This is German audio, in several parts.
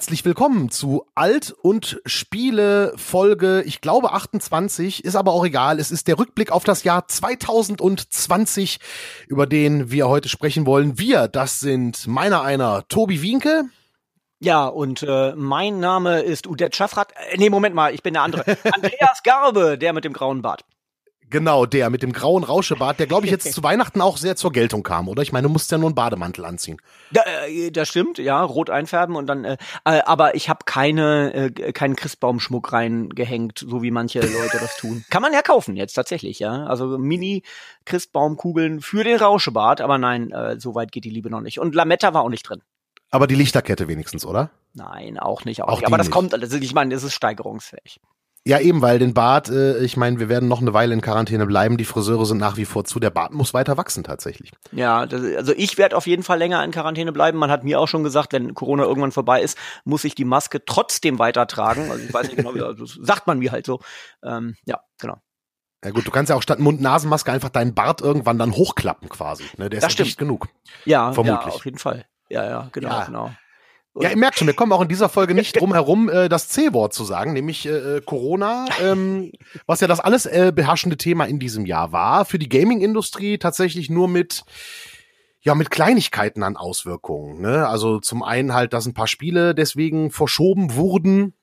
Herzlich willkommen zu Alt und Spiele Folge, ich glaube 28, ist aber auch egal. Es ist der Rückblick auf das Jahr 2020, über den wir heute sprechen wollen. Wir, das sind meiner einer Tobi Wienke. Ja, und äh, mein Name ist Udet Schaffrath. Äh, nee, Moment mal, ich bin der andere. Andreas Garbe, der mit dem grauen Bart. Genau, der mit dem grauen Rauschebart, der glaube ich jetzt zu Weihnachten auch sehr zur Geltung kam, oder? Ich meine, du musst ja nur einen Bademantel anziehen. Da, äh, das stimmt, ja, rot einfärben und dann, äh, äh, aber ich habe keine, äh, keinen Christbaumschmuck reingehängt, so wie manche Leute das tun. Kann man ja kaufen jetzt tatsächlich, ja. Also Mini-Christbaumkugeln für den Rauschebart, aber nein, äh, so weit geht die Liebe noch nicht. Und Lametta war auch nicht drin. Aber die Lichterkette wenigstens, oder? Nein, auch nicht. Auch, auch nicht. Aber das nicht. kommt, also ich meine, es ist steigerungsfähig. Ja, eben, weil den Bart, äh, ich meine, wir werden noch eine Weile in Quarantäne bleiben. Die Friseure sind nach wie vor zu. Der Bart muss weiter wachsen tatsächlich. Ja, das, also ich werde auf jeden Fall länger in Quarantäne bleiben. Man hat mir auch schon gesagt, wenn Corona irgendwann vorbei ist, muss ich die Maske trotzdem weiter tragen. Also ich weiß nicht genau, wie, das sagt man mir halt so. Ähm, ja, genau. Ja gut, du kannst ja auch statt Mund-Nasen-Maske einfach deinen Bart irgendwann dann hochklappen quasi. Ne? Der ist das stimmt. nicht genug. Ja, vermutlich. Ja, auf jeden Fall. Ja, ja, genau, ja. genau. Ja, ihr merkt schon, wir kommen auch in dieser Folge nicht drum herum, äh, das C-Wort zu sagen, nämlich äh, äh, Corona, ähm, was ja das alles äh, beherrschende Thema in diesem Jahr war. Für die Gaming-Industrie tatsächlich nur mit ja mit Kleinigkeiten an Auswirkungen. Ne? Also zum einen halt, dass ein paar Spiele deswegen verschoben wurden,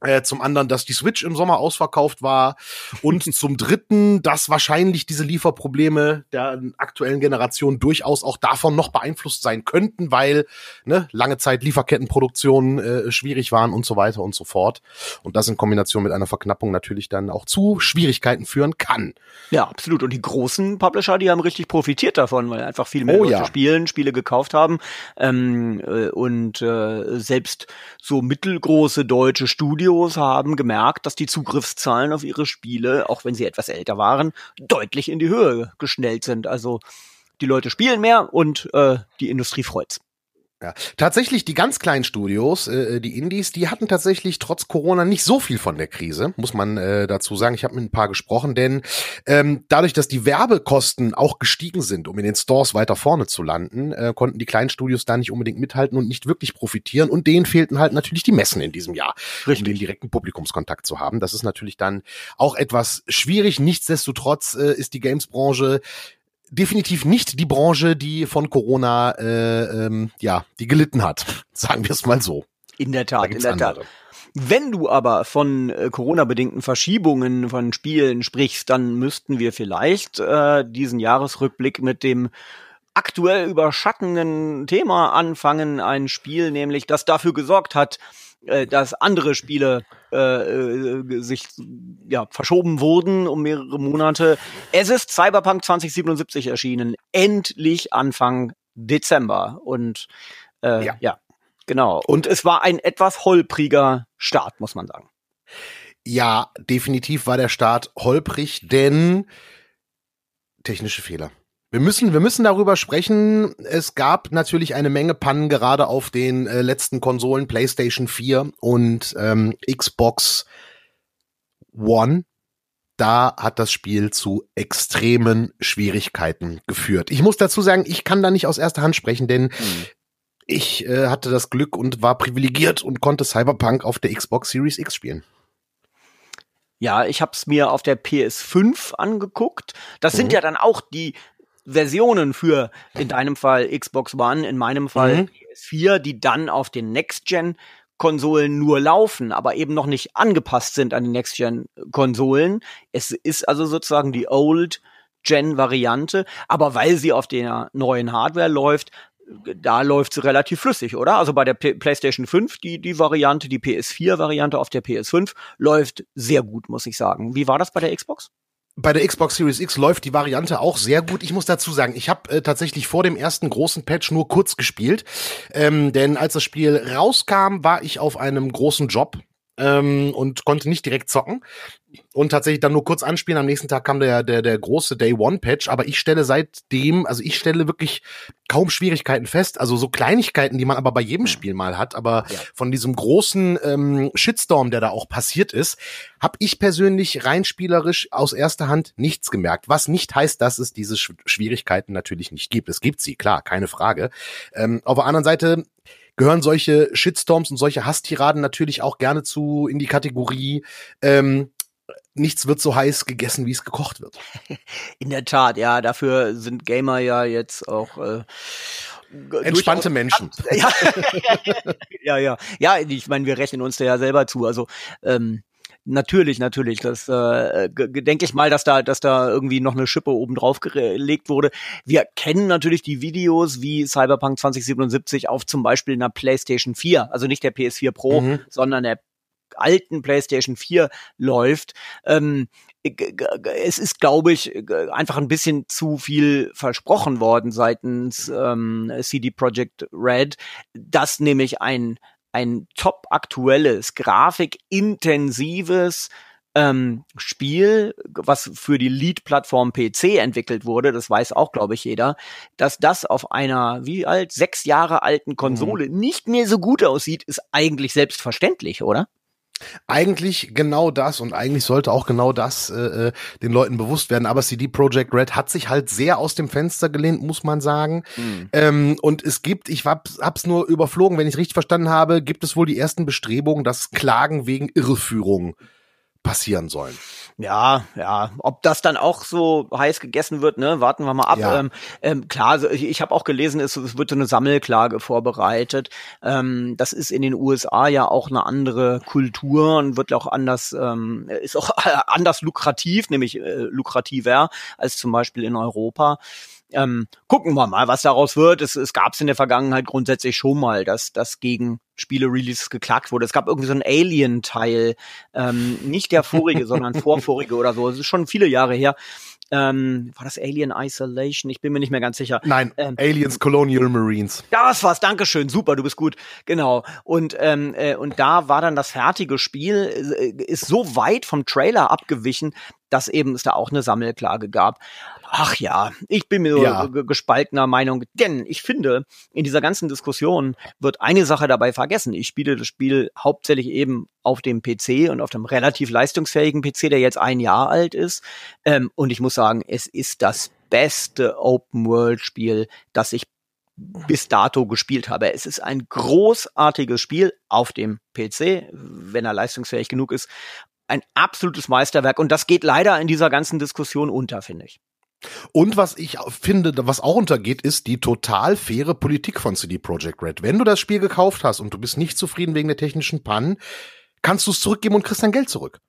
äh, zum anderen, dass die Switch im Sommer ausverkauft war und zum dritten, dass wahrscheinlich diese Lieferprobleme der aktuellen Generation durchaus auch davon noch beeinflusst sein könnten, weil ne, lange Zeit Lieferkettenproduktionen äh, schwierig waren und so weiter und so fort. Und das in Kombination mit einer Verknappung natürlich dann auch zu Schwierigkeiten führen kann. Ja, absolut. Und die großen Publisher, die haben richtig profitiert davon, weil einfach viel mehr oh, Leute ja. spielen, Spiele gekauft haben. Ähm, äh, und äh, selbst so mittelgroße deutsche Studios Studios haben gemerkt, dass die Zugriffszahlen auf ihre Spiele, auch wenn sie etwas älter waren, deutlich in die Höhe geschnellt sind. Also die Leute spielen mehr und äh, die Industrie freut's. Ja, tatsächlich die ganz kleinen Studios, äh, die Indies, die hatten tatsächlich trotz Corona nicht so viel von der Krise, muss man äh, dazu sagen. Ich habe mit ein paar gesprochen, denn ähm, dadurch, dass die Werbekosten auch gestiegen sind, um in den Stores weiter vorne zu landen, äh, konnten die kleinen Studios da nicht unbedingt mithalten und nicht wirklich profitieren. Und denen fehlten halt natürlich die Messen in diesem Jahr, Richtig. um den direkten Publikumskontakt zu haben. Das ist natürlich dann auch etwas schwierig. Nichtsdestotrotz äh, ist die Games-Branche definitiv nicht die Branche, die von Corona äh, ähm, ja die gelitten hat, sagen wir es mal so. In der Tat, in der andere. Tat. Wenn du aber von äh, Corona-bedingten Verschiebungen von Spielen sprichst, dann müssten wir vielleicht äh, diesen Jahresrückblick mit dem aktuell überschattenden Thema anfangen. Ein Spiel nämlich, das dafür gesorgt hat, äh, dass andere Spiele äh, äh, sich ja verschoben wurden um mehrere Monate. Es ist Cyberpunk 2077 erschienen, endlich Anfang Dezember und äh, ja. ja, genau. Und es war ein etwas holpriger Start, muss man sagen. Ja, definitiv war der Start holprig, denn technische Fehler. Wir müssen, wir müssen darüber sprechen. Es gab natürlich eine Menge Pannen gerade auf den äh, letzten Konsolen PlayStation 4 und ähm, Xbox One. Da hat das Spiel zu extremen Schwierigkeiten geführt. Ich muss dazu sagen, ich kann da nicht aus erster Hand sprechen, denn mhm. ich äh, hatte das Glück und war privilegiert und konnte Cyberpunk auf der Xbox Series X spielen. Ja, ich habe es mir auf der PS5 angeguckt. Das mhm. sind ja dann auch die Versionen für in deinem Fall Xbox One, in meinem Fall mhm. PS4, die dann auf den Next-Gen Konsolen nur laufen, aber eben noch nicht angepasst sind an die Next-Gen-Konsolen. Es ist also sozusagen die Old-Gen-Variante, aber weil sie auf der neuen Hardware läuft, da läuft sie relativ flüssig, oder? Also bei der P PlayStation 5, die, die Variante, die PS4-Variante auf der PS5 läuft sehr gut, muss ich sagen. Wie war das bei der Xbox? Bei der Xbox Series X läuft die Variante auch sehr gut. Ich muss dazu sagen, ich habe äh, tatsächlich vor dem ersten großen Patch nur kurz gespielt, ähm, denn als das Spiel rauskam, war ich auf einem großen Job ähm, und konnte nicht direkt zocken und tatsächlich dann nur kurz anspielen. Am nächsten Tag kam der, der, der große Day One Patch, aber ich stelle seitdem, also ich stelle wirklich kaum Schwierigkeiten fest. Also so Kleinigkeiten, die man aber bei jedem Spiel mal hat, aber ja. von diesem großen ähm, Shitstorm, der da auch passiert ist, habe ich persönlich rein spielerisch aus erster Hand nichts gemerkt. Was nicht heißt, dass es diese Schwierigkeiten natürlich nicht gibt. Es gibt sie, klar, keine Frage. Ähm, auf der anderen Seite gehören solche Shitstorms und solche Hasstiraden natürlich auch gerne zu in die Kategorie ähm, nichts wird so heiß gegessen, wie es gekocht wird. In der Tat, ja, dafür sind Gamer ja jetzt auch äh, entspannte Menschen. Ja. ja, ja. Ja, ich meine, wir rechnen uns da ja selber zu. Also ähm, natürlich, natürlich. Das äh, denke ich mal, dass da, dass da irgendwie noch eine Schippe oben drauf gelegt wurde. Wir kennen natürlich die Videos wie Cyberpunk 2077 auf zum Beispiel einer PlayStation 4, also nicht der PS4 Pro, mhm. sondern der alten PlayStation 4 läuft. Ähm, es ist, glaube ich, einfach ein bisschen zu viel versprochen worden seitens ähm, CD Projekt Red, dass nämlich ein ein top aktuelles, grafikintensives ähm, Spiel, was für die Lead-Plattform PC entwickelt wurde, das weiß auch, glaube ich, jeder, dass das auf einer, wie alt, sechs Jahre alten Konsole mhm. nicht mehr so gut aussieht, ist eigentlich selbstverständlich, oder? Eigentlich genau das und eigentlich sollte auch genau das äh, äh den Leuten bewusst werden. Aber CD Projekt Red hat sich halt sehr aus dem Fenster gelehnt, muss man sagen. Mhm. Ähm, und es gibt, ich hab's, hab's nur überflogen, wenn ich richtig verstanden habe, gibt es wohl die ersten Bestrebungen, dass Klagen wegen Irreführung passieren sollen. Ja, ja, ob das dann auch so heiß gegessen wird, ne, warten wir mal ab. Ja. Ähm, ähm, klar, ich, ich habe auch gelesen, es, es wird so eine Sammelklage vorbereitet. Ähm, das ist in den USA ja auch eine andere Kultur und wird auch anders, ähm, ist auch anders lukrativ, nämlich äh, lukrativer als zum Beispiel in Europa. Ähm, gucken wir mal, was daraus wird. Es, es gab es in der Vergangenheit grundsätzlich schon mal, dass das gegen Spiele-Releases geklagt wurde. Es gab irgendwie so ein Alien-Teil, ähm, nicht der vorige, sondern vorvorige oder so. Es ist schon viele Jahre her. Ähm, war das Alien Isolation? Ich bin mir nicht mehr ganz sicher. Nein, ähm, Aliens Colonial Marines. Das war's, Dankeschön, super, du bist gut. Genau. Und, ähm, äh, und da war dann das fertige Spiel, äh, ist so weit vom Trailer abgewichen, dass eben es da auch eine Sammelklage gab. Ach ja, ich bin mir ja. gespaltener Meinung, denn ich finde, in dieser ganzen Diskussion wird eine Sache dabei vergessen. Ich spiele das Spiel hauptsächlich eben auf dem PC und auf dem relativ leistungsfähigen PC, der jetzt ein Jahr alt ist. Ähm, und ich muss sagen, es ist das beste Open-World-Spiel, das ich bis dato gespielt habe. Es ist ein großartiges Spiel auf dem PC, wenn er leistungsfähig genug ist. Ein absolutes Meisterwerk und das geht leider in dieser ganzen Diskussion unter, finde ich. Und was ich finde, was auch untergeht, ist die total faire Politik von CD Projekt Red. Wenn du das Spiel gekauft hast und du bist nicht zufrieden wegen der technischen Pannen, kannst du es zurückgeben und kriegst dein Geld zurück.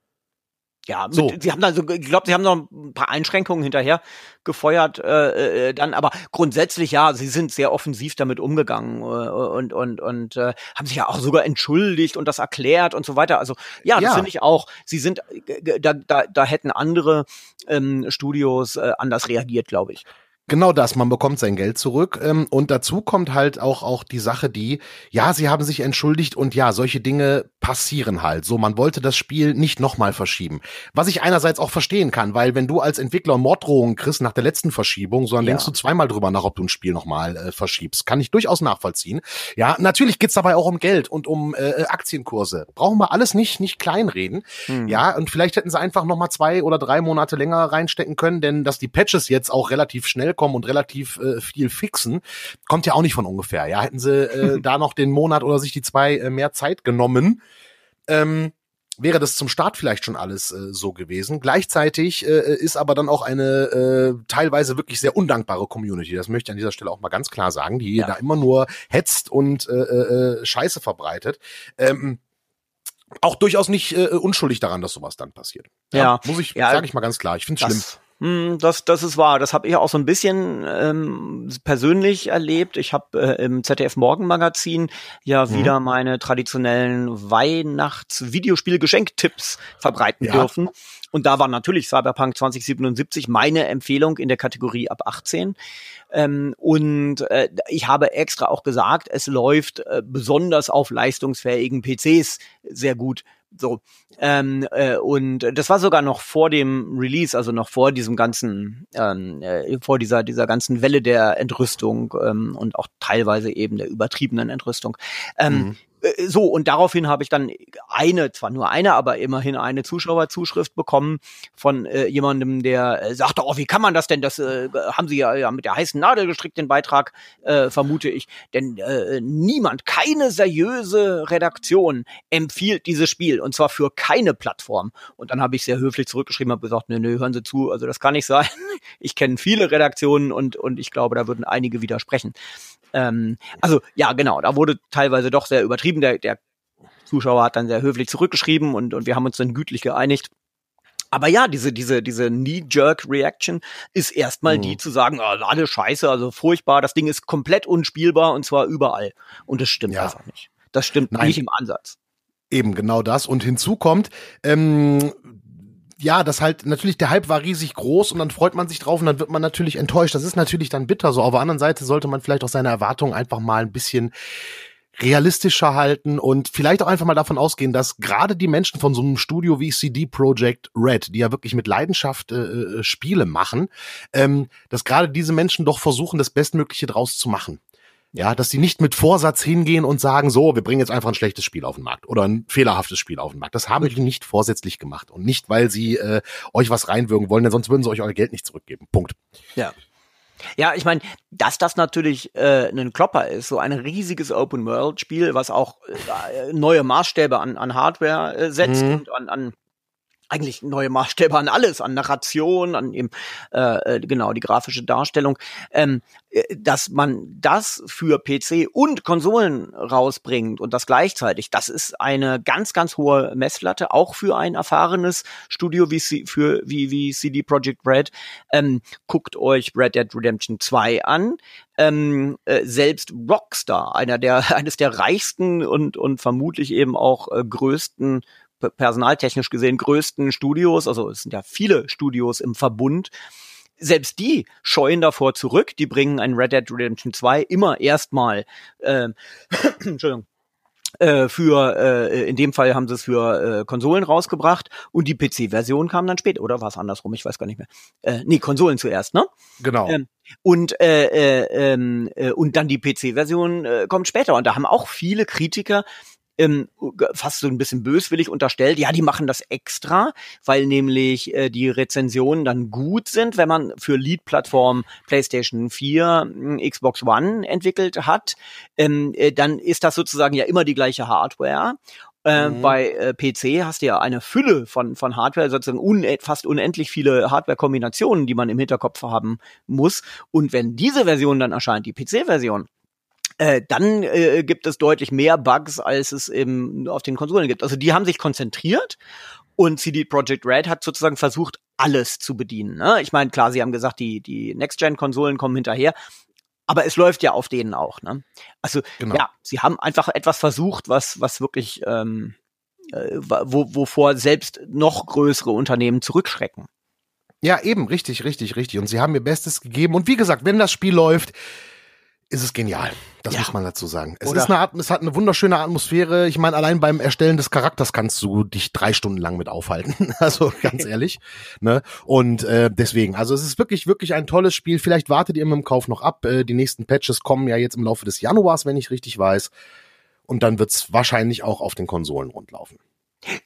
Ja, mit, so. sie haben also, ich glaube, sie haben noch ein paar Einschränkungen hinterher gefeuert, äh, äh, dann, aber grundsätzlich ja, sie sind sehr offensiv damit umgegangen äh, und und und äh, haben sich ja auch sogar entschuldigt und das erklärt und so weiter. Also ja, das ja. finde ich auch. Sie sind äh, da, da da hätten andere ähm, Studios äh, anders reagiert, glaube ich. Genau das, man bekommt sein Geld zurück. Ähm, und dazu kommt halt auch, auch die Sache, die, ja, sie haben sich entschuldigt und ja, solche Dinge passieren halt. So, man wollte das Spiel nicht nochmal verschieben. Was ich einerseits auch verstehen kann, weil wenn du als Entwickler Morddrohungen kriegst nach der letzten Verschiebung, sondern ja. denkst du zweimal drüber nach, ob du ein Spiel nochmal äh, verschiebst. Kann ich durchaus nachvollziehen. Ja, natürlich geht's dabei auch um Geld und um äh, Aktienkurse. Brauchen wir alles nicht, nicht kleinreden. Hm. Ja, und vielleicht hätten sie einfach nochmal zwei oder drei Monate länger reinstecken können, denn dass die Patches jetzt auch relativ schnell kommen und relativ äh, viel fixen, kommt ja auch nicht von ungefähr. Ja, hätten sie äh, da noch den Monat oder sich die zwei äh, mehr Zeit genommen, ähm, wäre das zum Start vielleicht schon alles äh, so gewesen. Gleichzeitig äh, ist aber dann auch eine äh, teilweise wirklich sehr undankbare Community. Das möchte ich an dieser Stelle auch mal ganz klar sagen, die ja. da immer nur hetzt und äh, äh, Scheiße verbreitet. Ähm, auch durchaus nicht äh, unschuldig daran, dass sowas dann passiert. Ja, ja. muss ich, ja, sage ich mal ganz klar. Ich finde es schlimm. Hm, das, das ist wahr. Das habe ich auch so ein bisschen ähm, persönlich erlebt. Ich habe äh, im ZDF Morgenmagazin ja mhm. wieder meine traditionellen Weihnachts-Videospiel-Geschenktipps verbreiten ja. dürfen. Und da war natürlich Cyberpunk 2077 meine Empfehlung in der Kategorie ab 18. Ähm, und äh, ich habe extra auch gesagt, es läuft äh, besonders auf leistungsfähigen PCs sehr gut. So. Ähm, äh, und das war sogar noch vor dem Release, also noch vor diesem ganzen, ähm, äh, vor dieser, dieser ganzen Welle der Entrüstung ähm, und auch teilweise eben der übertriebenen Entrüstung. Ähm, mhm. Äh, so, und daraufhin habe ich dann eine, zwar nur eine, aber immerhin eine Zuschauerzuschrift bekommen von äh, jemandem, der äh, sagte, oh, wie kann man das denn? Das äh, haben sie ja, ja mit der heißen Nadel gestrickt, den Beitrag, äh, vermute ich. Denn äh, niemand, keine seriöse Redaktion empfiehlt dieses Spiel und zwar für keine Plattform. Und dann habe ich sehr höflich zurückgeschrieben, habe gesagt, nö, nö, hören Sie zu, also das kann nicht sein. Ich kenne viele Redaktionen und, und ich glaube, da würden einige widersprechen. Ähm, also ja, genau, da wurde teilweise doch sehr übertrieben. Der, der Zuschauer hat dann sehr höflich zurückgeschrieben und, und wir haben uns dann gütlich geeinigt. Aber ja, diese, diese, diese Knee-Jerk-Reaction ist erstmal mhm. die zu sagen, oh, alle scheiße, also furchtbar, das Ding ist komplett unspielbar und zwar überall. Und das stimmt ja. einfach nicht. Das stimmt Nein. nicht im Ansatz. Eben genau das. Und hinzu kommt, ähm, ja, das halt natürlich der Hype war riesig groß und dann freut man sich drauf und dann wird man natürlich enttäuscht. Das ist natürlich dann bitter so. Auf der anderen Seite sollte man vielleicht auch seine Erwartungen einfach mal ein bisschen realistischer halten und vielleicht auch einfach mal davon ausgehen, dass gerade die Menschen von so einem Studio wie CD Projekt Red, die ja wirklich mit Leidenschaft äh, äh Spiele machen, ähm, dass gerade diese Menschen doch versuchen, das Bestmögliche draus zu machen. Ja, dass die nicht mit Vorsatz hingehen und sagen, so, wir bringen jetzt einfach ein schlechtes Spiel auf den Markt oder ein fehlerhaftes Spiel auf den Markt. Das haben die nicht vorsätzlich gemacht und nicht, weil sie äh, euch was reinwirken wollen, denn sonst würden sie euch euer Geld nicht zurückgeben. Punkt. Ja. Ja, ich meine, dass das natürlich äh, ein Klopper ist, so ein riesiges Open-World-Spiel, was auch äh, neue Maßstäbe an, an Hardware äh, setzt mhm. und an, an eigentlich neue Maßstäbe an alles, an Narration, an eben äh, äh, genau die grafische Darstellung, ähm, äh, dass man das für PC und Konsolen rausbringt und das gleichzeitig, das ist eine ganz ganz hohe Messlatte, auch für ein erfahrenes Studio wie C für wie wie CD Projekt Red. Ähm, guckt euch Red Dead Redemption 2 an. Ähm, äh, selbst Rockstar, einer der eines der reichsten und und vermutlich eben auch äh, größten personaltechnisch gesehen größten Studios, also es sind ja viele Studios im Verbund, selbst die scheuen davor zurück. Die bringen ein Red Dead Redemption 2 immer erstmal, äh, Entschuldigung, äh, für, äh, in dem Fall haben sie es für äh, Konsolen rausgebracht und die PC-Version kam dann später, oder war es andersrum? Ich weiß gar nicht mehr. Äh, nee, Konsolen zuerst, ne? Genau. Ähm, und äh, äh, ähm, äh, und dann die PC-Version äh, kommt später und da haben auch viele Kritiker ähm, fast so ein bisschen böswillig unterstellt, ja, die machen das extra, weil nämlich äh, die Rezensionen dann gut sind, wenn man für Lead-Plattform PlayStation 4, äh, Xbox One entwickelt hat, ähm, äh, dann ist das sozusagen ja immer die gleiche Hardware. Äh, mhm. Bei äh, PC hast du ja eine Fülle von, von Hardware, sozusagen un fast unendlich viele Hardware-Kombinationen, die man im Hinterkopf haben muss. Und wenn diese Version dann erscheint, die PC-Version, äh, dann äh, gibt es deutlich mehr Bugs, als es eben auf den Konsolen gibt. Also die haben sich konzentriert und CD Projekt Red hat sozusagen versucht, alles zu bedienen. Ne? Ich meine, klar, sie haben gesagt, die, die Next-Gen-Konsolen kommen hinterher, aber es läuft ja auf denen auch. Ne? Also genau. ja, sie haben einfach etwas versucht, was, was wirklich, ähm, äh, wo, wovor selbst noch größere Unternehmen zurückschrecken. Ja, eben, richtig, richtig, richtig. Und sie haben ihr Bestes gegeben. Und wie gesagt, wenn das Spiel läuft, ist es genial. Das ja. muss man dazu sagen. Es Oder ist eine Art, es hat eine wunderschöne Atmosphäre. Ich meine, allein beim Erstellen des Charakters kannst du dich drei Stunden lang mit aufhalten. Also ganz ehrlich. ne? Und äh, deswegen, also es ist wirklich, wirklich ein tolles Spiel. Vielleicht wartet ihr mit dem Kauf noch ab. Äh, die nächsten Patches kommen ja jetzt im Laufe des Januars, wenn ich richtig weiß. Und dann wird's wahrscheinlich auch auf den Konsolen rundlaufen.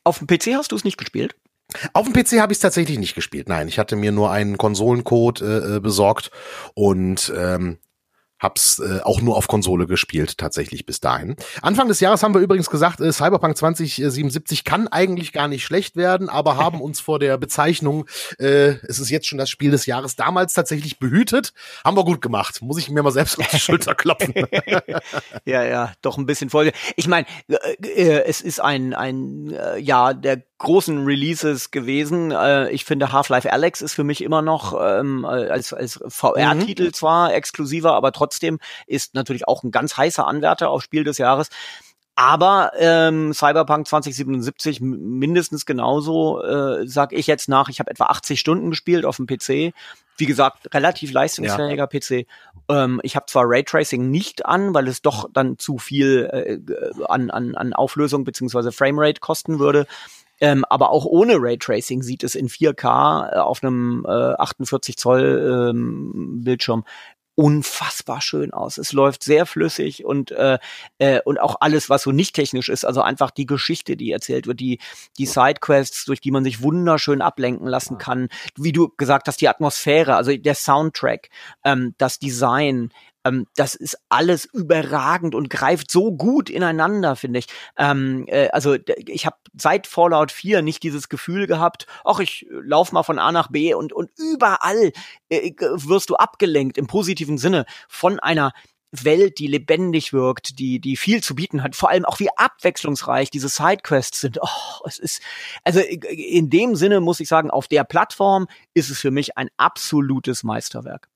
Auf dem PC hast du es nicht gespielt? Auf dem PC habe ich es tatsächlich nicht gespielt. Nein, ich hatte mir nur einen Konsolencode äh, äh besorgt und ähm, Hab's äh, auch nur auf Konsole gespielt, tatsächlich bis dahin. Anfang des Jahres haben wir übrigens gesagt, äh, Cyberpunk 2077 kann eigentlich gar nicht schlecht werden, aber haben uns vor der Bezeichnung, äh, es ist jetzt schon das Spiel des Jahres, damals tatsächlich behütet. Haben wir gut gemacht. Muss ich mir mal selbst auf die Schulter klopfen. ja, ja, doch ein bisschen Folge. Ich meine, äh, äh, es ist ein, ein äh, ja, der großen Releases gewesen. Äh, ich finde Half-Life Alex ist für mich immer noch ähm, als, als VR-Titel mhm. zwar exklusiver, aber trotzdem ist natürlich auch ein ganz heißer Anwärter auf Spiel des Jahres. Aber ähm, Cyberpunk 2077 mindestens genauso, äh, sag ich jetzt nach. Ich habe etwa 80 Stunden gespielt auf dem PC. Wie gesagt, relativ leistungsfähiger ja. PC. Ähm, ich habe zwar Raytracing nicht an, weil es doch dann zu viel äh, an, an, an Auflösung beziehungsweise Framerate kosten würde. Ähm, aber auch ohne Raytracing sieht es in 4K äh, auf einem äh, 48 Zoll ähm, Bildschirm unfassbar schön aus. Es läuft sehr flüssig und äh, äh, und auch alles, was so nicht technisch ist, also einfach die Geschichte, die erzählt wird, die die Sidequests, durch die man sich wunderschön ablenken lassen kann. Wie du gesagt hast, die Atmosphäre, also der Soundtrack, ähm, das Design, ähm, das ist alles überragend und greift so gut ineinander, finde ich. Ähm, äh, also ich habe seit Fallout 4 nicht dieses Gefühl gehabt, ach, ich lauf mal von A nach B und, und überall äh, wirst du abgelenkt im positiven Sinne von einer Welt, die lebendig wirkt, die, die viel zu bieten hat, vor allem auch wie abwechslungsreich diese Sidequests sind. Oh, es ist, also in dem Sinne muss ich sagen, auf der Plattform ist es für mich ein absolutes Meisterwerk.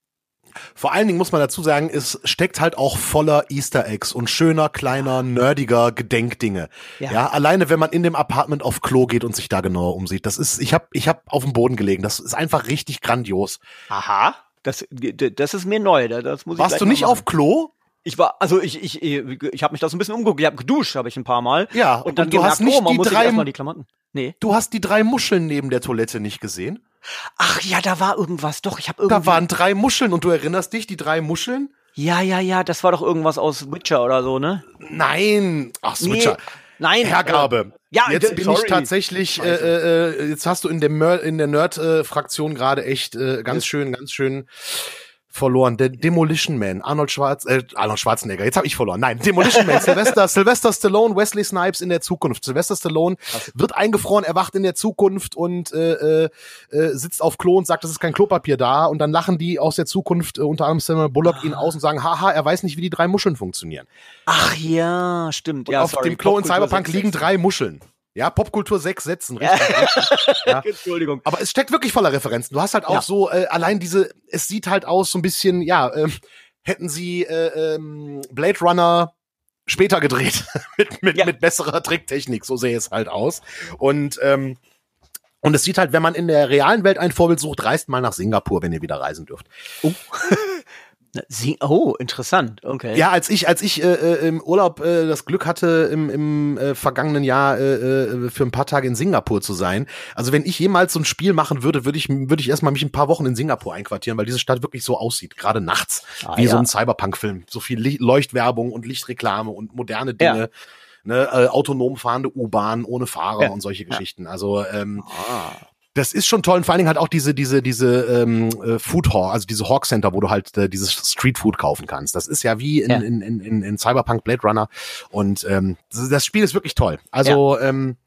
Vor allen Dingen muss man dazu sagen, es steckt halt auch voller Easter Eggs und schöner, kleiner, nerdiger Gedenkdinge. Ja. ja, alleine wenn man in dem Apartment auf Klo geht und sich da genauer umsieht. Das ist, ich habe ich hab auf dem Boden gelegen. Das ist einfach richtig grandios. Aha. Das, das ist mir neu. Das muss ich Warst du nicht auf Klo? Ich war, also ich, ich, ich, ich habe mich da so ein bisschen umgeguckt. Ich habe geduscht, habe ich ein paar Mal. Ja. Und dann und du hast nicht oh, die drei, die Klamotten. Nee. Du hast die drei Muscheln neben der Toilette nicht gesehen? Ach ja, da war irgendwas. Doch, ich habe irgendwie. Da waren drei Muscheln und du erinnerst dich, die drei Muscheln? Ja, ja, ja, das war doch irgendwas aus Witcher oder so, ne? Nein, ach. Nee. Nein, Hergabe. Äh, ja, jetzt bin sorry. ich tatsächlich. Äh, äh, jetzt hast du in der in der Nerd-Fraktion gerade echt äh, ganz schön, ganz schön verloren. Der Demolition Man, Arnold Schwarz, äh, Arnold Schwarzenegger. Jetzt habe ich verloren. Nein, Demolition Man, Sylvester, Sylvester Stallone, Wesley Snipes in der Zukunft. Sylvester Stallone wird eingefroren, erwacht in der Zukunft und äh, äh, äh, sitzt auf Klo und sagt, es ist kein Klopapier da. Und dann lachen die aus der Zukunft, äh, unter anderem Samuel Bullock, ihn aus und sagen, haha, er weiß nicht, wie die drei Muscheln funktionieren. Ach ja, stimmt. Und ja, auf sorry, dem Klo in Cyberpunk liegen drei Muscheln. Ja, Popkultur sechs Sätzen, richtig. Ja. Entschuldigung. Aber es steckt wirklich voller Referenzen. Du hast halt auch ja. so, äh, allein diese, es sieht halt aus so ein bisschen, ja, ähm, hätten sie äh, ähm, Blade Runner später gedreht mit, mit, ja. mit besserer Tricktechnik, so sähe es halt aus. Und ähm, und es sieht halt, wenn man in der realen Welt ein Vorbild sucht, reist mal nach Singapur, wenn ihr wieder reisen dürft. Oh. Oh, interessant, okay. Ja, als ich, als ich äh, äh, im Urlaub äh, das Glück hatte, im, im äh, vergangenen Jahr äh, äh, für ein paar Tage in Singapur zu sein. Also wenn ich jemals so ein Spiel machen würde, würde ich, würde ich erstmal mich ein paar Wochen in Singapur einquartieren, weil diese Stadt wirklich so aussieht, gerade nachts, ah, wie ja. so ein Cyberpunk-Film. So viel Licht Leuchtwerbung und Lichtreklame und moderne Dinge. Ja. Ne, äh, autonom fahrende U-Bahn ohne Fahrer ja. und solche Geschichten. Also ähm, ah das ist schon toll und vor allen Dingen halt auch diese diese diese ähm, äh, Food Hall, also diese Hawk Center, wo du halt äh, dieses Street Food kaufen kannst. Das ist ja wie in, ja. in, in, in, in Cyberpunk Blade Runner und ähm, das Spiel ist wirklich toll. Also ja. ähm,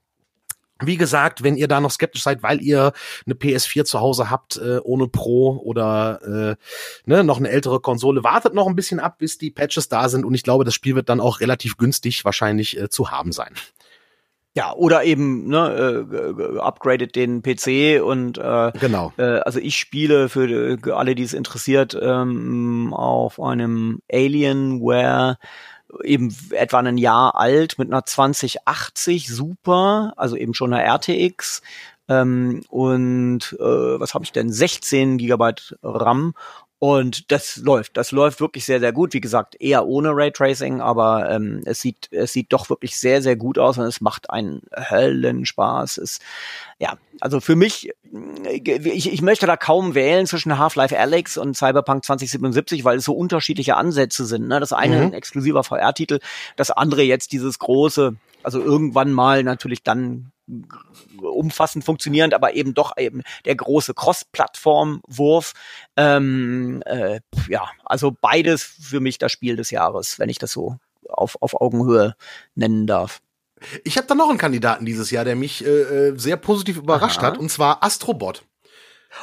wie gesagt, wenn ihr da noch skeptisch seid, weil ihr eine PS4 zu Hause habt äh, ohne Pro oder äh, ne, noch eine ältere Konsole, wartet noch ein bisschen ab, bis die Patches da sind und ich glaube, das Spiel wird dann auch relativ günstig wahrscheinlich äh, zu haben sein. Ja, oder eben, ne, äh, upgradet den PC und äh, genau. Äh, also ich spiele für alle, die es interessiert, ähm, auf einem Alienware eben etwa ein Jahr alt mit einer 2080 Super, also eben schon einer RTX ähm, und äh, was habe ich denn 16 Gigabyte RAM und das läuft, das läuft wirklich sehr, sehr gut. Wie gesagt, eher ohne Raytracing, aber ähm, es sieht, es sieht doch wirklich sehr, sehr gut aus und es macht einen Höllenspaß. Es, ja, also für mich, ich, ich möchte da kaum wählen zwischen Half-Life Alex und Cyberpunk 2077, weil es so unterschiedliche Ansätze sind. Ne? Das eine mhm. ein exklusiver VR-Titel, das andere jetzt dieses große, also irgendwann mal natürlich dann umfassend funktionierend, aber eben doch eben der große Cross-Plattform-Wurf. Ähm, äh, ja, also beides für mich das Spiel des Jahres, wenn ich das so auf, auf Augenhöhe nennen darf. Ich habe da noch einen Kandidaten dieses Jahr, der mich äh, äh sehr positiv überrascht Aha. hat, und zwar Astrobot.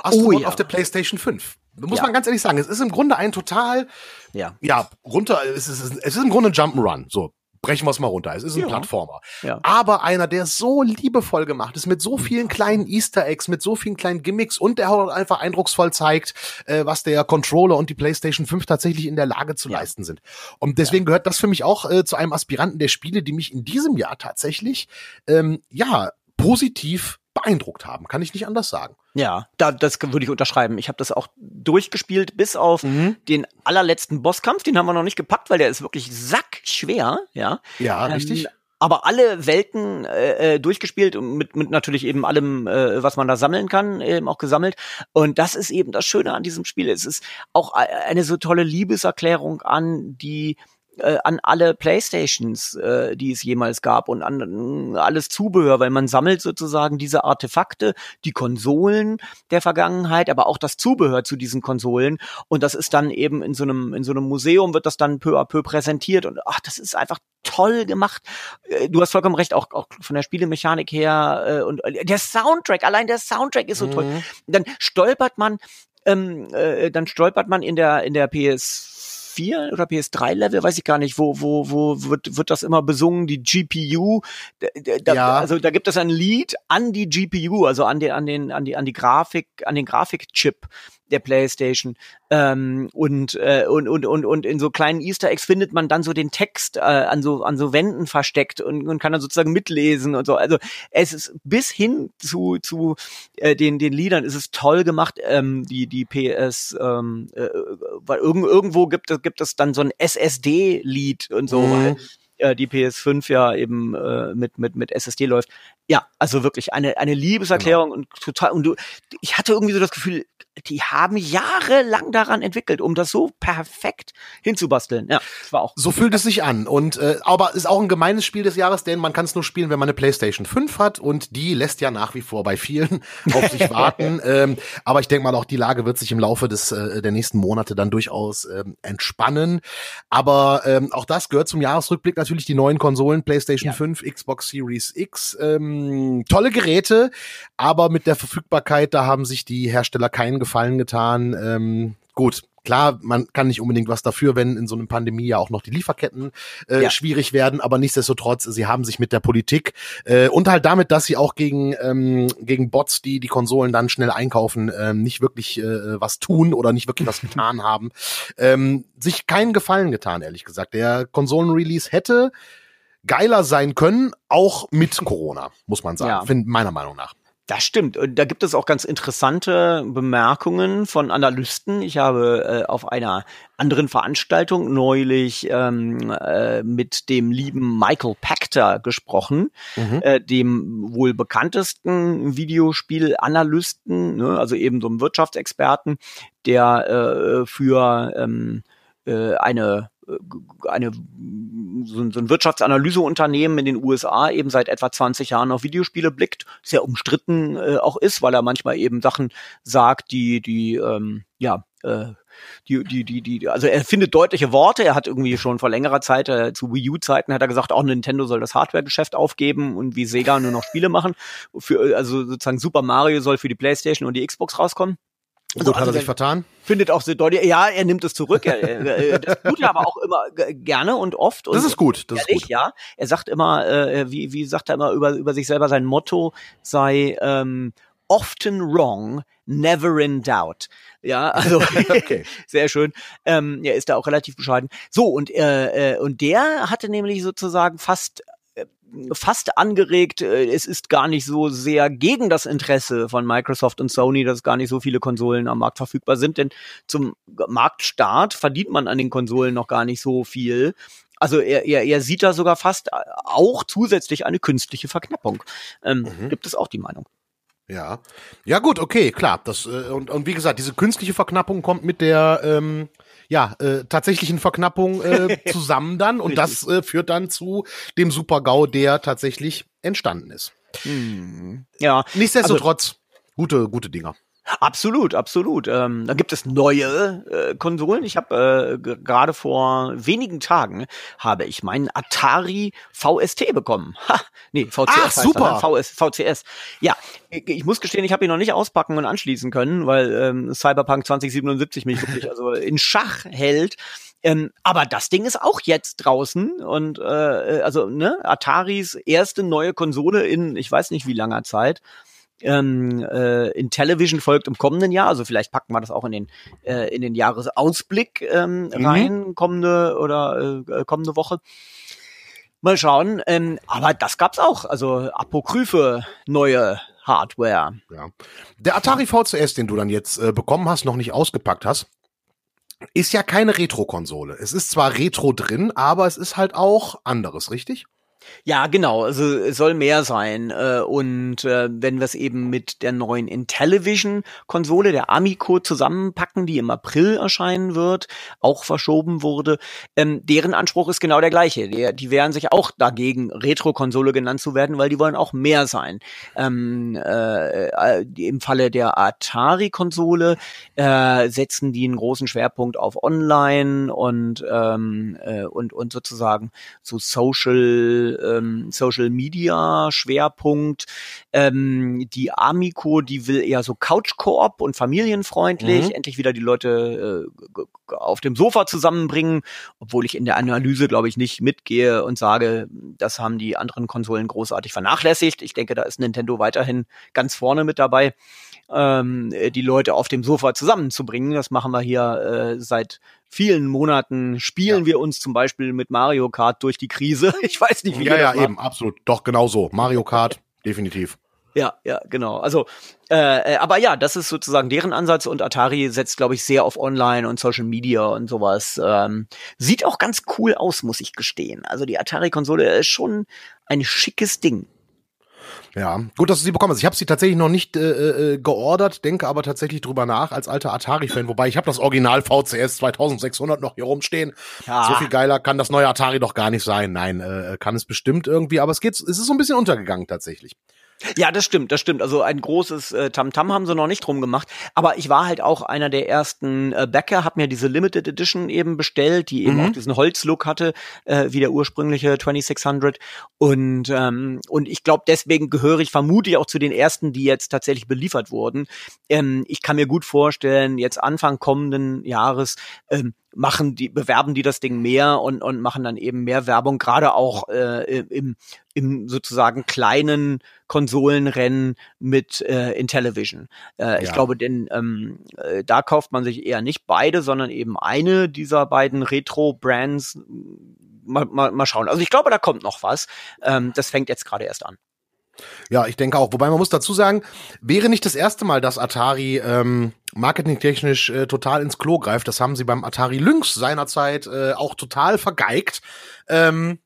Astrobot oh, ja. auf der PlayStation 5. Muss ja. man ganz ehrlich sagen, es ist im Grunde ein total, ja, ja runter, es ist, es ist im Grunde ein Jump'n'Run, so brechen wir es mal runter. Es ist ein ja. Plattformer. Ja. Aber einer, der so liebevoll gemacht ist, mit so vielen kleinen Easter Eggs, mit so vielen kleinen Gimmicks und der auch einfach eindrucksvoll zeigt, äh, was der Controller und die PlayStation 5 tatsächlich in der Lage zu ja. leisten sind. Und deswegen gehört das für mich auch äh, zu einem Aspiranten der Spiele, die mich in diesem Jahr tatsächlich, ähm, ja, positiv beeindruckt haben. Kann ich nicht anders sagen. Ja, da, das würde ich unterschreiben. Ich habe das auch durchgespielt bis auf mhm. den allerletzten Bosskampf. Den haben wir noch nicht gepackt, weil der ist wirklich sackschwer. Ja, ja ähm, richtig. aber alle Welten äh, äh durchgespielt und mit, mit natürlich eben allem, äh, was man da sammeln kann, eben auch gesammelt. Und das ist eben das Schöne an diesem Spiel. Es ist auch eine so tolle Liebeserklärung an die äh, an alle Playstations, äh, die es jemals gab und an äh, alles Zubehör, weil man sammelt sozusagen diese Artefakte, die Konsolen der Vergangenheit, aber auch das Zubehör zu diesen Konsolen und das ist dann eben in so einem in so einem Museum wird das dann peu à peu präsentiert und ach, das ist einfach toll gemacht. Äh, du hast vollkommen recht, auch, auch von der Spielemechanik her äh, und äh, der Soundtrack, allein der Soundtrack ist so mhm. toll. Dann stolpert man ähm, äh, dann stolpert man in der in der PS 4 oder PS3-Level, weiß ich gar nicht, wo, wo, wo wird, wird das immer besungen, die GPU. Da, ja. Also da gibt es ein Lied an die GPU, also an den, an den, an die, an die Grafik, an den Grafikchip der PlayStation. Ähm, und, äh, und, und, und, und in so kleinen Easter Eggs findet man dann so den Text äh, an, so, an so Wänden versteckt und, und kann dann sozusagen mitlesen und so. Also es ist bis hin zu, zu äh, den, den Liedern ist es toll gemacht, ähm, die, die PS, ähm, äh, weil irgend, irgendwo gibt es, gibt es dann so ein SSD-Lied und so, mhm. weil äh, die PS5 ja eben äh, mit, mit, mit SSD läuft. Ja, also wirklich eine, eine Liebeserklärung genau. und total, und du, ich hatte irgendwie so das Gefühl, die haben jahrelang daran entwickelt, um das so perfekt hinzubasteln. Ja, das war auch. So fühlt es sich an. Und äh, aber ist auch ein gemeines Spiel des Jahres, denn man kann es nur spielen, wenn man eine PlayStation 5 hat und die lässt ja nach wie vor bei vielen auf sich warten. ähm, aber ich denke mal, auch die Lage wird sich im Laufe des äh, der nächsten Monate dann durchaus ähm, entspannen. Aber ähm, auch das gehört zum Jahresrückblick natürlich die neuen Konsolen, PlayStation ja. 5, Xbox Series X. Ähm, tolle Geräte, aber mit der Verfügbarkeit, da haben sich die Hersteller keinen Gefallen getan. Ähm, gut, klar, man kann nicht unbedingt was dafür, wenn in so einer Pandemie ja auch noch die Lieferketten äh, ja. schwierig werden, aber nichtsdestotrotz, sie haben sich mit der Politik äh, und halt damit, dass sie auch gegen ähm, gegen Bots, die die Konsolen dann schnell einkaufen, ähm, nicht wirklich äh, was tun oder nicht wirklich was getan haben, ähm, sich keinen Gefallen getan, ehrlich gesagt. Der Konsolen-Release hätte geiler sein können, auch mit Corona, muss man sagen, ja. find, meiner Meinung nach. Das stimmt. Und da gibt es auch ganz interessante Bemerkungen von Analysten. Ich habe äh, auf einer anderen Veranstaltung neulich ähm, äh, mit dem lieben Michael Pachter gesprochen, mhm. äh, dem wohl bekanntesten Videospielanalysten, ne, also eben so einem Wirtschaftsexperten, der äh, für ähm, äh, eine eine, so, so ein Wirtschaftsanalyseunternehmen in den USA eben seit etwa 20 Jahren auf Videospiele blickt, sehr umstritten äh, auch ist, weil er manchmal eben Sachen sagt, die, die, ähm, ja, äh, die, die, die, die, also er findet deutliche Worte. Er hat irgendwie schon vor längerer Zeit, äh, zu Wii U-Zeiten hat er gesagt, auch Nintendo soll das Hardware-Geschäft aufgeben und wie Sega nur noch Spiele machen. Für, also sozusagen Super Mario soll für die PlayStation und die Xbox rauskommen. Gut, so, also hat er sich vertan? Findet auch sehr deutlich, ja, er nimmt es zurück. Er, er, das tut er aber auch immer gerne und oft. Und das ist gut, das ehrlich, ist gut. Ja, er sagt immer, äh, wie, wie sagt er immer über, über sich selber, sein Motto sei ähm, often wrong, never in doubt. Ja, also okay. sehr schön. Ähm, er ist da auch relativ bescheiden. So und äh, äh, und der hatte nämlich sozusagen fast fast angeregt, äh, es ist gar nicht so sehr gegen das Interesse von Microsoft und Sony, dass gar nicht so viele Konsolen am Markt verfügbar sind, denn zum Marktstart verdient man an den Konsolen noch gar nicht so viel. Also er, er, er sieht da sogar fast auch zusätzlich eine künstliche Verknappung. Ähm, mhm. Gibt es auch die Meinung. Ja. Ja, gut, okay, klar. Das, äh, und, und wie gesagt, diese künstliche Verknappung kommt mit der ähm, ja, äh, tatsächlichen Verknappung äh, zusammen dann und das äh, führt dann zu dem Super-GAU, der tatsächlich entstanden ist. Hm. Ja. Nichtsdestotrotz, also, gute, gute Dinger. Absolut, absolut. Ähm, da gibt es neue äh, Konsolen. Ich habe äh, gerade vor wenigen Tagen habe ich meinen Atari VST bekommen. Ha, nee, VCS. Ach, super. Er, ne? VS, VCS. Ja, ich, ich muss gestehen, ich habe ihn noch nicht auspacken und anschließen können, weil ähm, Cyberpunk 2077 mich wirklich also in Schach hält. Ähm, aber das Ding ist auch jetzt draußen und äh, also ne Ataris erste neue Konsole in ich weiß nicht wie langer Zeit ähm, äh, in Television folgt im kommenden Jahr. Also vielleicht packen wir das auch in den äh, in den Jahresausblick ähm, mhm. rein kommende oder äh, kommende Woche. Mal schauen. Ähm, aber das gab's auch. Also Apokryphe neue Hardware. Ja. Der Atari VCS, den du dann jetzt äh, bekommen hast, noch nicht ausgepackt hast, ist ja keine Retro-Konsole. Es ist zwar Retro drin, aber es ist halt auch anderes, richtig? Ja, genau. Also es soll mehr sein. Äh, und äh, wenn wir es eben mit der neuen Intellivision-Konsole, der Amico, zusammenpacken, die im April erscheinen wird, auch verschoben wurde, ähm, deren Anspruch ist genau der gleiche. Die wehren sich auch dagegen, Retro-Konsole genannt zu werden, weil die wollen auch mehr sein. Ähm, äh, Im Falle der Atari-Konsole setzen die einen großen Schwerpunkt auf Online und, ähm, äh, und, und sozusagen so Social ähm, Social Media Schwerpunkt. Ähm, die Amico, die will eher so Couch Koop und familienfreundlich, mhm. endlich wieder die Leute äh, auf dem Sofa zusammenbringen, obwohl ich in der Analyse glaube ich nicht mitgehe und sage, das haben die anderen Konsolen großartig vernachlässigt. Ich denke, da ist Nintendo weiterhin ganz vorne mit dabei ähm, die Leute auf dem Sofa zusammenzubringen. Das machen wir hier äh, seit vielen Monaten. Spielen ja. wir uns zum Beispiel mit Mario Kart durch die Krise. Ich weiß nicht, wie Ja, ja, eben, absolut. Doch, genau so. Mario Kart, definitiv. Ja, ja, genau. Also, äh, äh, aber ja, das ist sozusagen deren Ansatz und Atari setzt, glaube ich, sehr auf Online und Social Media und sowas. Ähm, sieht auch ganz cool aus, muss ich gestehen. Also die Atari-Konsole ist schon ein schickes Ding. Ja, gut, dass du sie bekommen hast. Ich habe sie tatsächlich noch nicht äh, äh, geordert, denke aber tatsächlich drüber nach als alter Atari-Fan. Wobei ich habe das Original VCS 2600 noch hier rumstehen. Ja. So viel geiler kann das neue Atari doch gar nicht sein. Nein, äh, kann es bestimmt irgendwie, aber es geht, es ist so ein bisschen untergegangen tatsächlich. Ja, das stimmt, das stimmt. Also ein großes äh, Tamtam -Tam haben sie noch nicht drum gemacht. Aber ich war halt auch einer der ersten äh, Bäcker, hab mir diese Limited Edition eben bestellt, die eben mhm. auch diesen Holzlook hatte, äh, wie der ursprüngliche 2600. Und ähm, und ich glaube, deswegen gehöre ich vermutlich auch zu den ersten, die jetzt tatsächlich beliefert wurden. Ähm, ich kann mir gut vorstellen, jetzt Anfang kommenden Jahres ähm, machen die, bewerben die das Ding mehr und, und machen dann eben mehr Werbung, gerade auch äh, im, im sozusagen kleinen Konsolenrennen mit äh, Intellivision. Äh, ja. Ich glaube, denn ähm, äh, da kauft man sich eher nicht beide, sondern eben eine dieser beiden Retro-Brands. Mal, mal, mal schauen. Also ich glaube, da kommt noch was. Ähm, das fängt jetzt gerade erst an. Ja, ich denke auch. Wobei man muss dazu sagen, wäre nicht das erste Mal, dass Atari ähm, marketingtechnisch äh, total ins Klo greift. Das haben sie beim Atari Lynx seinerzeit äh, auch total vergeigt. Ähm,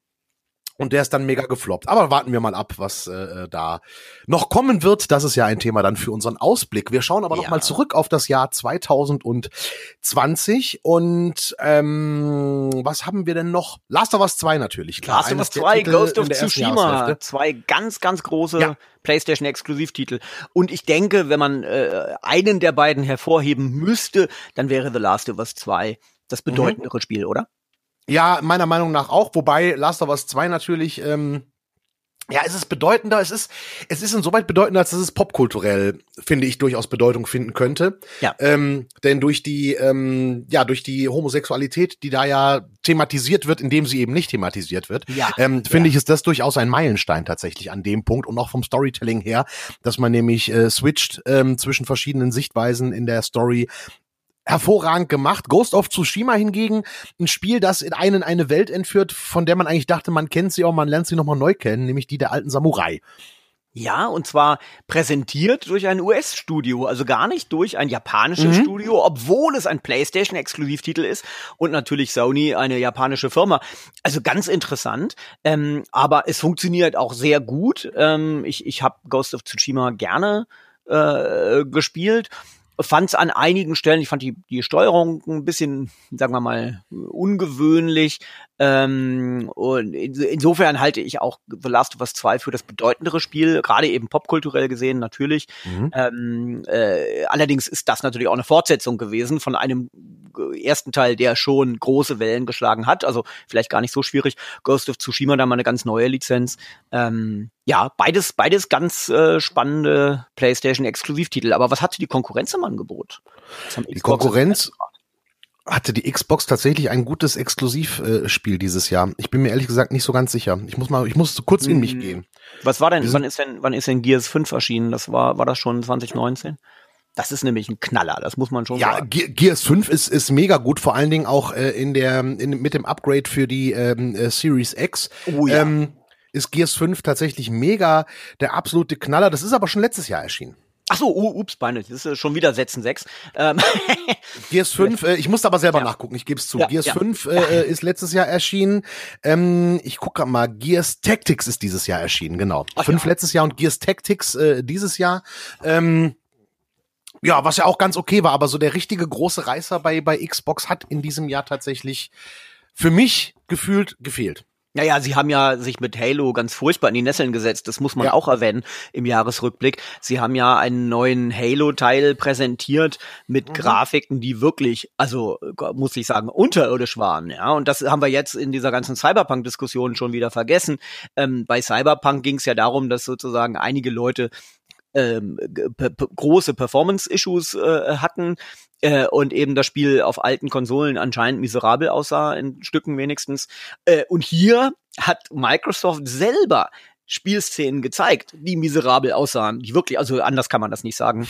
und der ist dann mega gefloppt. Aber warten wir mal ab, was äh, da noch kommen wird. Das ist ja ein Thema dann für unseren Ausblick. Wir schauen aber ja. noch mal zurück auf das Jahr 2020 und ähm, was haben wir denn noch? Last of Us 2 natürlich. Klar, Last of Us 2, Ghost of Tsushima, zwei ganz, ganz große ja. PlayStation-Exklusivtitel. Und ich denke, wenn man äh, einen der beiden hervorheben müsste, dann wäre The Last of Us 2 das bedeutendere mhm. Spiel, oder? Ja, meiner Meinung nach auch, wobei Last of Us 2 natürlich, ähm, ja, es ist bedeutender, es ist, es ist insoweit bedeutender, als dass es popkulturell, finde ich, durchaus Bedeutung finden könnte. Ja. Ähm, denn durch die, ähm, ja, durch die Homosexualität, die da ja thematisiert wird, indem sie eben nicht thematisiert wird, ja. ähm, finde ja. ich, ist das durchaus ein Meilenstein tatsächlich an dem Punkt und auch vom Storytelling her, dass man nämlich äh, switcht ähm, zwischen verschiedenen Sichtweisen in der Story hervorragend gemacht. Ghost of Tsushima hingegen ein Spiel, das in einen eine Welt entführt, von der man eigentlich dachte, man kennt sie auch, man lernt sie nochmal neu kennen, nämlich die der alten Samurai. Ja, und zwar präsentiert durch ein US-Studio, also gar nicht durch ein japanisches mhm. Studio, obwohl es ein PlayStation-Exklusivtitel ist und natürlich Sony eine japanische Firma. Also ganz interessant, ähm, aber es funktioniert auch sehr gut. Ähm, ich ich habe Ghost of Tsushima gerne äh, gespielt fand es an einigen Stellen, ich fand die, die Steuerung ein bisschen, sagen wir mal, ungewöhnlich. Ähm, und insofern halte ich auch The Last of Us 2 für das bedeutendere Spiel, gerade eben popkulturell gesehen natürlich. Mhm. Ähm, äh, allerdings ist das natürlich auch eine Fortsetzung gewesen von einem ersten Teil, der schon große Wellen geschlagen hat. Also vielleicht gar nicht so schwierig. Ghost of Tsushima da mal eine ganz neue Lizenz. Ähm, ja, beides, beides ganz äh, spannende PlayStation-Exklusivtitel. Aber was hatte die Konkurrenz im Angebot? Die Konkurrenz hatte die Xbox tatsächlich ein gutes Exklusivspiel dieses Jahr. Ich bin mir ehrlich gesagt nicht so ganz sicher. Ich muss mal, ich muss kurz in mich hm. gehen. Was war denn, wann ist denn, wann ist denn Gears 5 erschienen? Das war, war das schon 2019? Das ist nämlich ein Knaller, das muss man schon ja, sagen. Ja, Gears 5 ist, ist mega gut, vor allen Dingen auch äh, in der, in, mit dem Upgrade für die ähm, äh, Series X. Oh ja. Ähm, ist Gears 5 tatsächlich mega der absolute Knaller. Das ist aber schon letztes Jahr erschienen. Ach so, uh, ups, Beine, das ist schon wieder Sätzen 6. Ähm. Gears 5, äh, ich musste aber selber ja. nachgucken, ich gebe es zu. Ja, Gears ja. 5 äh, ist letztes Jahr erschienen. Ähm, ich gucke mal, Gears Tactics ist dieses Jahr erschienen, genau. Ach, 5 letztes Jahr und Gears Tactics äh, dieses Jahr. Ähm, ja, was ja auch ganz okay war, aber so der richtige große Reißer bei, bei Xbox hat in diesem Jahr tatsächlich für mich gefühlt gefehlt. Naja, sie haben ja sich mit Halo ganz furchtbar in die Nesseln gesetzt. Das muss man ja. auch erwähnen im Jahresrückblick. Sie haben ja einen neuen Halo-Teil präsentiert mit mhm. Grafiken, die wirklich, also muss ich sagen, unterirdisch waren. Ja, und das haben wir jetzt in dieser ganzen Cyberpunk-Diskussion schon wieder vergessen. Ähm, bei Cyberpunk ging es ja darum, dass sozusagen einige Leute ähm, große Performance-Issues äh, hatten, äh, und eben das Spiel auf alten Konsolen anscheinend miserabel aussah, in Stücken wenigstens. Äh, und hier hat Microsoft selber Spielszenen gezeigt, die miserabel aussahen, die wirklich, also anders kann man das nicht sagen.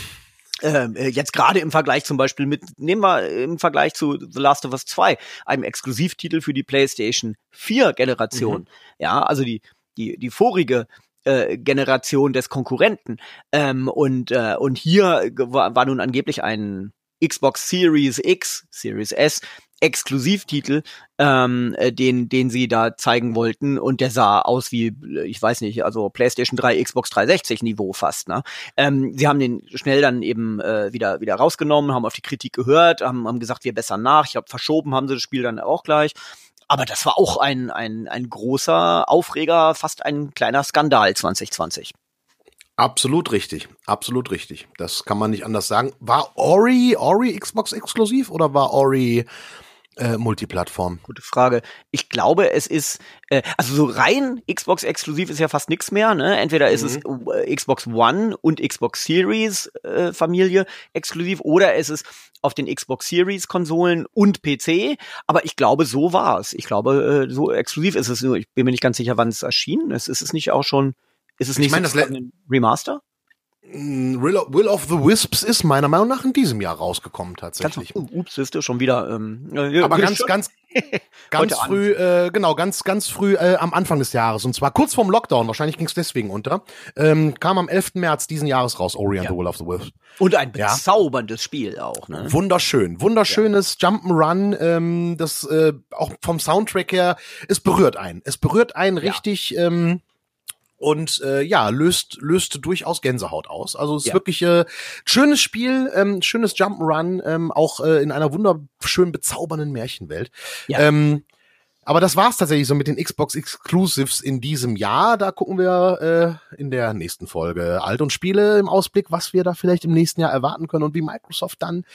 Ähm, äh, jetzt gerade im Vergleich zum Beispiel mit, nehmen wir im Vergleich zu The Last of Us 2, einem Exklusivtitel für die PlayStation 4 Generation. Mhm. Ja, also die, die, die vorige äh, Generation des Konkurrenten. Ähm, und, äh, und hier war, war nun angeblich ein Xbox Series X, Series S Exklusivtitel, ähm, äh, den, den sie da zeigen wollten und der sah aus wie, ich weiß nicht, also PlayStation 3, Xbox 360 Niveau fast. Ne? Ähm, sie haben den schnell dann eben äh, wieder wieder rausgenommen, haben auf die Kritik gehört, haben, haben gesagt, wir bessern nach. Ich habe verschoben, haben sie das Spiel dann auch gleich. Aber das war auch ein, ein, ein großer Aufreger, fast ein kleiner Skandal 2020. Absolut richtig, absolut richtig. Das kann man nicht anders sagen. War Ori, Ori Xbox exklusiv oder war Ori äh, Multiplattform? Gute Frage. Ich glaube, es ist, äh, also so rein Xbox exklusiv ist ja fast nichts mehr. Ne? Entweder mhm. ist es äh, Xbox One und Xbox Series äh, Familie exklusiv oder es ist auf den Xbox Series Konsolen und PC. Aber ich glaube, so war es. Ich glaube, äh, so exklusiv ist es nur. Ich bin mir nicht ganz sicher, wann es erschienen ist. Ist es nicht auch schon ist es nicht ich mein, so ein Remaster? Will of, Will of the Wisps ist meiner Meinung nach in diesem Jahr rausgekommen tatsächlich. Ganz, ups, ist schon wieder. Ähm, äh, Aber ganz, ganz, ganz früh, äh, genau, ganz, ganz früh äh, am Anfang des Jahres und zwar kurz vorm Lockdown. Wahrscheinlich ging es deswegen unter. Ähm, kam am 11. März diesen Jahres raus. Ori and ja. the Will of the Wisps. Und ein bezauberndes ja. Spiel auch. Ne? Wunderschön, wunderschönes ja. Jump'n'Run. Ähm, das äh, auch vom Soundtrack her, es berührt einen. Es berührt einen richtig. Ähm, und äh, ja, löst löst durchaus Gänsehaut aus. Also es ist ja. wirklich äh, schönes Spiel, ähm, schönes Jump'n'Run, ähm, auch äh, in einer wunderschön bezaubernden Märchenwelt. Ja. Ähm, aber das war's tatsächlich so mit den Xbox Exclusives in diesem Jahr. Da gucken wir äh, in der nächsten Folge Alt und Spiele im Ausblick, was wir da vielleicht im nächsten Jahr erwarten können und wie Microsoft dann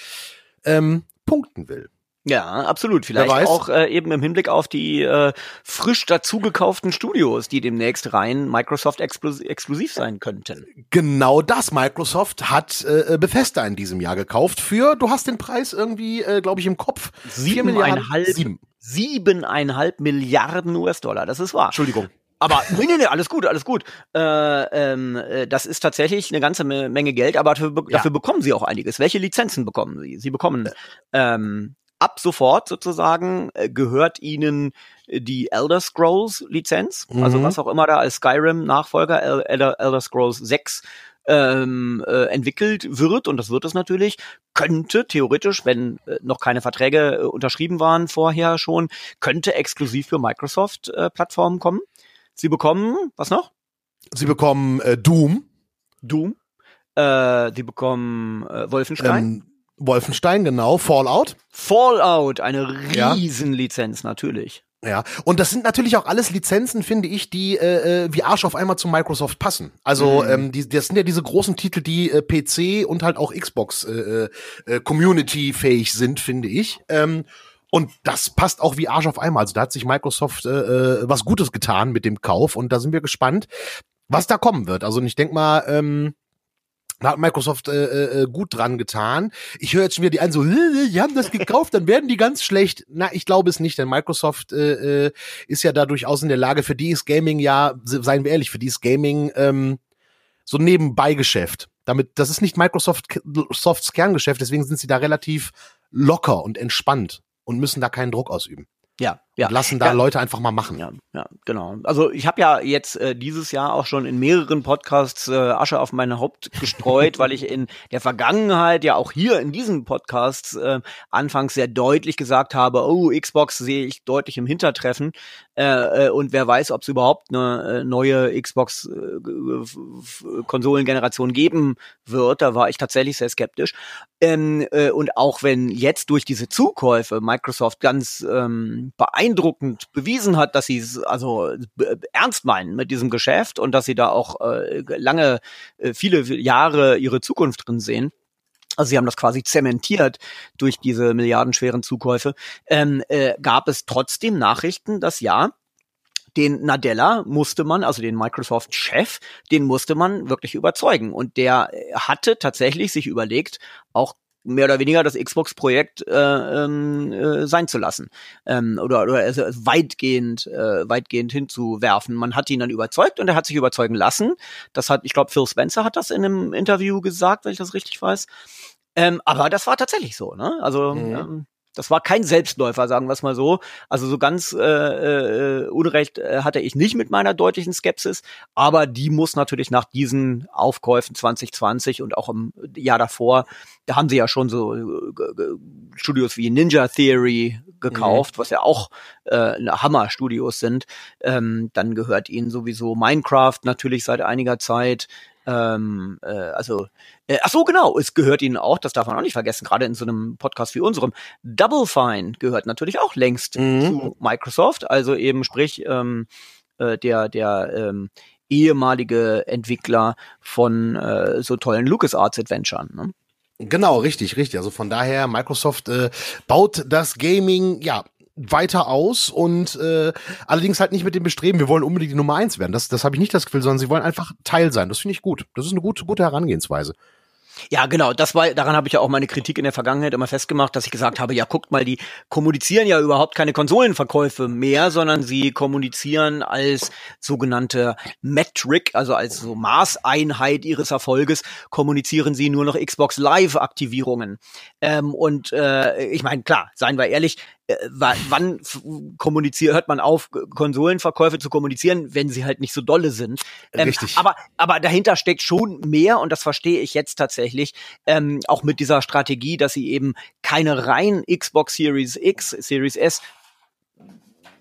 ähm, punkten will. Ja, absolut. Vielleicht auch äh, eben im Hinblick auf die äh, frisch dazugekauften Studios, die demnächst rein Microsoft exklusiv sein könnten. Genau das. Microsoft hat äh, Bethesda in diesem Jahr gekauft für, du hast den Preis irgendwie, äh, glaube ich, im Kopf. Sieben Milliarden. Sieben. Siebeneinhalb Milliarden US-Dollar. Das ist wahr. Entschuldigung. Aber nee, nee, nee, alles gut, alles gut. Äh, ähm, äh, das ist tatsächlich eine ganze Menge Geld, aber dafür, ja. dafür bekommen sie auch einiges. Welche Lizenzen bekommen sie? Sie bekommen ähm, ab sofort sozusagen äh, gehört ihnen die Elder Scrolls Lizenz, also mhm. also was auch immer da als Skyrim Nachfolger Elder, Elder Scrolls 6 ähm, äh, entwickelt wird, und das wird es natürlich, könnte theoretisch, wenn äh, noch keine Verträge äh, unterschrieben waren vorher schon, könnte exklusiv für Microsoft-Plattformen äh, kommen. Sie bekommen, was noch? Sie bekommen äh, Doom. Doom. Äh, die bekommen äh, Wolfenstein. Ähm, Wolfenstein, genau. Fallout. Fallout, eine Riesenlizenz ja. natürlich. Ja, und das sind natürlich auch alles Lizenzen, finde ich, die äh, äh, wie Arsch auf einmal zu Microsoft passen. Also mhm. ähm, die, das sind ja diese großen Titel, die äh, PC und halt auch Xbox äh, äh, äh, Community-fähig sind, finde ich. Ähm, und das passt auch wie Arsch auf einmal. Also da hat sich Microsoft äh, äh, was Gutes getan mit dem Kauf und da sind wir gespannt, was da kommen wird. Also ich denke mal, ähm, da hat Microsoft äh, äh, gut dran getan. Ich höre jetzt schon wieder die einen so, die haben das gekauft, dann werden die ganz schlecht. Na, ich glaube es nicht, denn Microsoft äh, äh, ist ja da durchaus in der Lage, für die ist Gaming ja, seien wir ehrlich, für die ist Gaming ähm, so ein Nebenbeigeschäft. Damit, das ist nicht Microsoft Softs Kerngeschäft, deswegen sind sie da relativ locker und entspannt und müssen da keinen Druck ausüben. Ja, ja. lassen da ja. Leute einfach mal machen. Ja, ja, genau. Also ich habe ja jetzt äh, dieses Jahr auch schon in mehreren Podcasts äh, Asche auf mein Haupt gestreut, weil ich in der Vergangenheit ja auch hier in diesen Podcasts äh, anfangs sehr deutlich gesagt habe, oh, Xbox sehe ich deutlich im Hintertreffen äh, äh und wer weiß, ob es überhaupt eine äh, neue Xbox äh, Konsolengeneration geben wird. Da war ich tatsächlich sehr skeptisch. Ähm, äh, und auch wenn jetzt durch diese Zukäufe Microsoft ganz ähm, beeindruckend bewiesen hat, dass sie es also äh, ernst meinen mit diesem Geschäft und dass sie da auch äh, lange, äh, viele Jahre ihre Zukunft drin sehen, also sie haben das quasi zementiert durch diese milliardenschweren Zukäufe, ähm, äh, gab es trotzdem Nachrichten, dass ja, den Nadella musste man, also den Microsoft-Chef, den musste man wirklich überzeugen. Und der hatte tatsächlich sich überlegt, auch mehr oder weniger das Xbox-Projekt äh, ähm, äh, sein zu lassen ähm, oder, oder also weitgehend äh, weitgehend hinzuwerfen. Man hat ihn dann überzeugt und er hat sich überzeugen lassen. Das hat, ich glaube, Phil Spencer hat das in einem Interview gesagt, wenn ich das richtig weiß. Ähm, aber das war tatsächlich so. Ne? Also mhm. ähm, das war kein Selbstläufer, sagen wir es mal so. Also so ganz äh, äh, Unrecht äh, hatte ich nicht mit meiner deutlichen Skepsis, aber die muss natürlich nach diesen Aufkäufen 2020 und auch im Jahr davor, da haben sie ja schon so äh, Studios wie Ninja Theory gekauft, mhm. was ja auch äh, Hammer-Studios sind. Ähm, dann gehört ihnen sowieso Minecraft natürlich seit einiger Zeit. Ähm, äh, also, äh, ach so, genau, es gehört ihnen auch, das darf man auch nicht vergessen, gerade in so einem Podcast wie unserem. Double Fine gehört natürlich auch längst mhm. zu Microsoft, also eben sprich ähm, äh, der der ähm, ehemalige Entwickler von äh, so tollen LucasArts Adventuren. Ne? Genau, richtig, richtig. Also von daher, Microsoft äh, baut das Gaming, ja, weiter aus und äh, allerdings halt nicht mit dem Bestreben, wir wollen unbedingt die Nummer eins werden. Das, das habe ich nicht das Gefühl, sondern sie wollen einfach Teil sein. Das finde ich gut. Das ist eine gute, gute Herangehensweise. Ja, genau. Das war, daran habe ich ja auch meine Kritik in der Vergangenheit immer festgemacht, dass ich gesagt habe, ja, guckt mal, die kommunizieren ja überhaupt keine Konsolenverkäufe mehr, sondern sie kommunizieren als sogenannte Metric, also als so Maßeinheit ihres Erfolges, kommunizieren sie nur noch Xbox Live-Aktivierungen. Ähm, und äh, ich meine, klar, seien wir ehrlich, wann kommuniziert, hört man auf, Konsolenverkäufe zu kommunizieren, wenn sie halt nicht so dolle sind. Ähm, Richtig. Aber, aber dahinter steckt schon mehr und das verstehe ich jetzt tatsächlich, ähm, auch mit dieser Strategie, dass sie eben keine rein Xbox Series X, Series S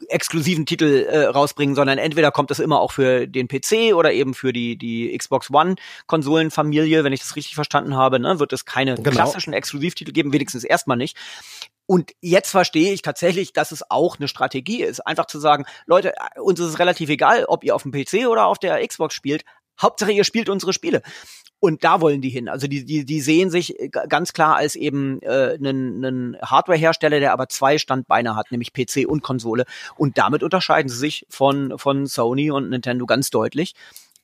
exklusiven Titel äh, rausbringen, sondern entweder kommt das immer auch für den PC oder eben für die die Xbox One Konsolenfamilie, wenn ich das richtig verstanden habe, ne, wird es keine genau. klassischen Exklusivtitel geben, wenigstens erstmal nicht. Und jetzt verstehe ich tatsächlich, dass es auch eine Strategie ist, einfach zu sagen, Leute, uns ist es relativ egal, ob ihr auf dem PC oder auf der Xbox spielt. Hauptsache, ihr spielt unsere Spiele. Und da wollen die hin. Also die, die, die sehen sich ganz klar als eben äh, einen, einen Hardware-Hersteller, der aber zwei Standbeine hat, nämlich PC und Konsole. Und damit unterscheiden sie sich von, von Sony und Nintendo ganz deutlich.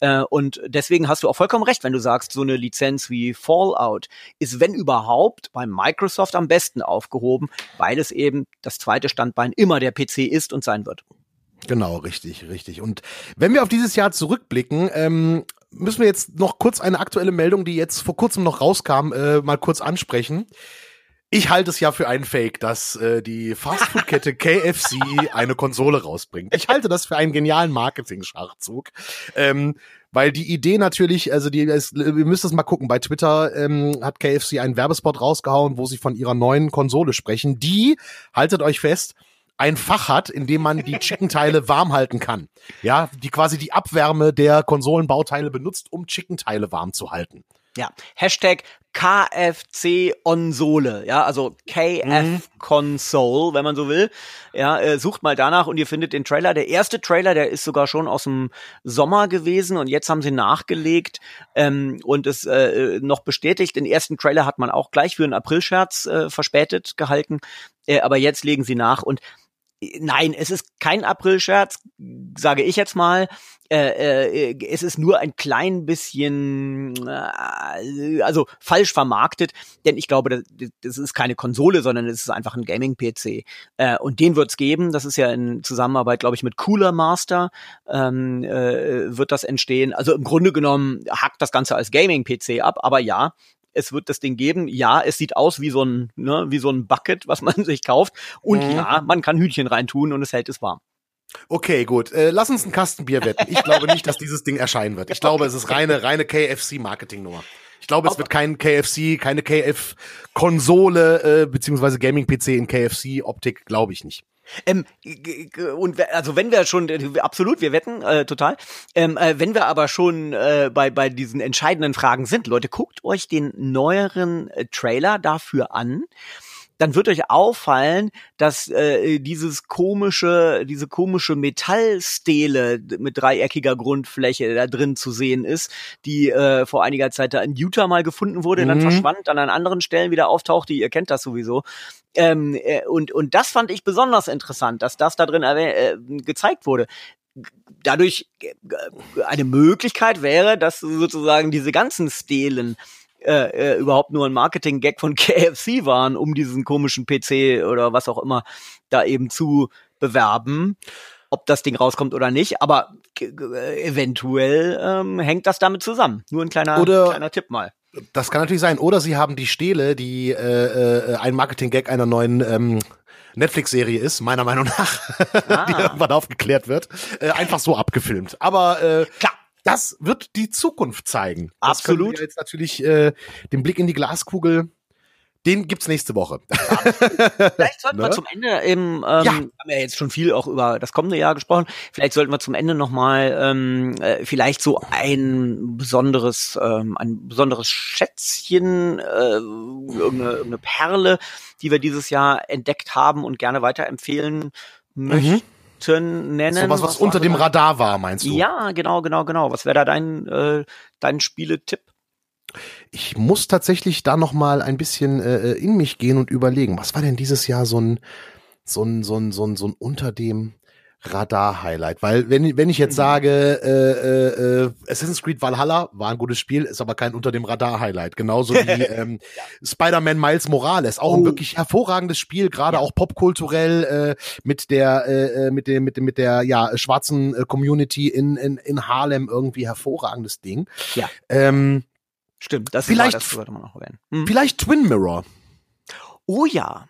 Äh, und deswegen hast du auch vollkommen recht, wenn du sagst, so eine Lizenz wie Fallout ist, wenn überhaupt, bei Microsoft am besten aufgehoben, weil es eben das zweite Standbein immer der PC ist und sein wird. Genau, richtig, richtig. Und wenn wir auf dieses Jahr zurückblicken, ähm, müssen wir jetzt noch kurz eine aktuelle Meldung, die jetzt vor kurzem noch rauskam, äh, mal kurz ansprechen. Ich halte es ja für einen Fake, dass äh, die Fastfood-Kette KFC eine Konsole rausbringt. Ich halte das für einen genialen Marketing-Schachzug. Ähm, weil die Idee natürlich, also die, es, ihr müsst es mal gucken, bei Twitter ähm, hat KFC einen Werbespot rausgehauen, wo sie von ihrer neuen Konsole sprechen, die, haltet euch fest, ein Fach hat, in dem man die Chicken-Teile warm halten kann. Ja, die quasi die Abwärme der Konsolenbauteile benutzt, um Chicken-Teile warm zu halten. Ja, Hashtag KFC Onsole, ja, also KF mhm. Console, wenn man so will. Ja, äh, sucht mal danach und ihr findet den Trailer. Der erste Trailer, der ist sogar schon aus dem Sommer gewesen und jetzt haben sie nachgelegt ähm, und es äh, noch bestätigt. Den ersten Trailer hat man auch gleich für einen Aprilscherz äh, verspätet gehalten, äh, aber jetzt legen sie nach und Nein, es ist kein Aprilscherz, sage ich jetzt mal. Äh, äh, es ist nur ein klein bisschen, äh, also falsch vermarktet, denn ich glaube, das, das ist keine Konsole, sondern es ist einfach ein Gaming-PC. Äh, und den wird's geben. Das ist ja in Zusammenarbeit, glaube ich, mit Cooler Master ähm, äh, wird das entstehen. Also im Grunde genommen hackt das Ganze als Gaming-PC ab, aber ja, es wird das Ding geben. Ja, es sieht aus wie so ein, ne, wie so ein Bucket, was man sich kauft. Und mhm. ja, man kann Hühnchen reintun und es hält es warm. Okay, gut. Äh, lass uns ein Kastenbier wetten. Ich glaube nicht, dass dieses Ding erscheinen wird. Ich glaube, es ist reine, reine KFC-Marketing-Nummer. Ich glaube, es wird kein KFC, keine KF-Konsole, äh, beziehungsweise Gaming-PC in KFC-Optik, glaube ich nicht. Ähm, und also wenn wir schon absolut, wir wetten äh, total. Ähm, äh, wenn wir aber schon äh, bei bei diesen entscheidenden Fragen sind, Leute, guckt euch den neueren äh, Trailer dafür an dann wird euch auffallen, dass äh, dieses komische, diese komische Metallstele mit dreieckiger Grundfläche da drin zu sehen ist, die äh, vor einiger Zeit da in Utah mal gefunden wurde, mhm. dann verschwand, dann an anderen Stellen wieder auftauchte. Ihr kennt das sowieso. Ähm, äh, und, und das fand ich besonders interessant, dass das da drin äh, gezeigt wurde dadurch eine Möglichkeit wäre, dass sozusagen diese ganzen Stelen äh, äh, überhaupt nur ein Marketing-Gag von KFC waren, um diesen komischen PC oder was auch immer da eben zu bewerben. Ob das Ding rauskommt oder nicht, aber eventuell ähm, hängt das damit zusammen. Nur ein kleiner, oder kleiner Tipp mal. Das kann natürlich sein. Oder sie haben die Stele, die äh, äh, ein Marketing-Gag einer neuen ähm, Netflix-Serie ist, meiner Meinung nach, ah. die irgendwann aufgeklärt wird, äh, einfach so abgefilmt. Aber äh, Klar. Das wird die Zukunft zeigen. Absolut. jetzt natürlich äh, den Blick in die Glaskugel den gibt's nächste Woche. Vielleicht sollten ne? wir zum Ende im, ähm, ja. haben wir jetzt schon viel auch über das kommende Jahr gesprochen. Vielleicht sollten wir zum Ende noch mal ähm, äh, vielleicht so ein besonderes, ähm, ein besonderes Schätzchen, äh, irgendeine, irgendeine Perle, die wir dieses Jahr entdeckt haben und gerne weiterempfehlen möchten. Mhm nennen. So was, was, was unter dem Radar war, meinst du? Ja, genau, genau, genau. Was wäre da dein, äh, dein Spieletipp? Ich muss tatsächlich da noch mal ein bisschen äh, in mich gehen und überlegen, was war denn dieses Jahr so ein so ein so ein so ein, so ein unter dem Radar-Highlight, weil wenn, wenn ich jetzt mhm. sage, äh, äh, Assassin's Creed Valhalla war ein gutes Spiel, ist aber kein unter dem Radar-Highlight, genauso wie ähm, ja. Spider-Man Miles Morales, auch oh. ein wirklich hervorragendes Spiel, gerade ja. auch popkulturell äh, mit der äh, äh, mit dem mit dem mit der ja schwarzen äh, Community in, in in Harlem irgendwie hervorragendes Ding. Ja. Ähm, Stimmt, das vielleicht, das sollte man noch erwähnen. Hm. Vielleicht Twin Mirror. Oh ja.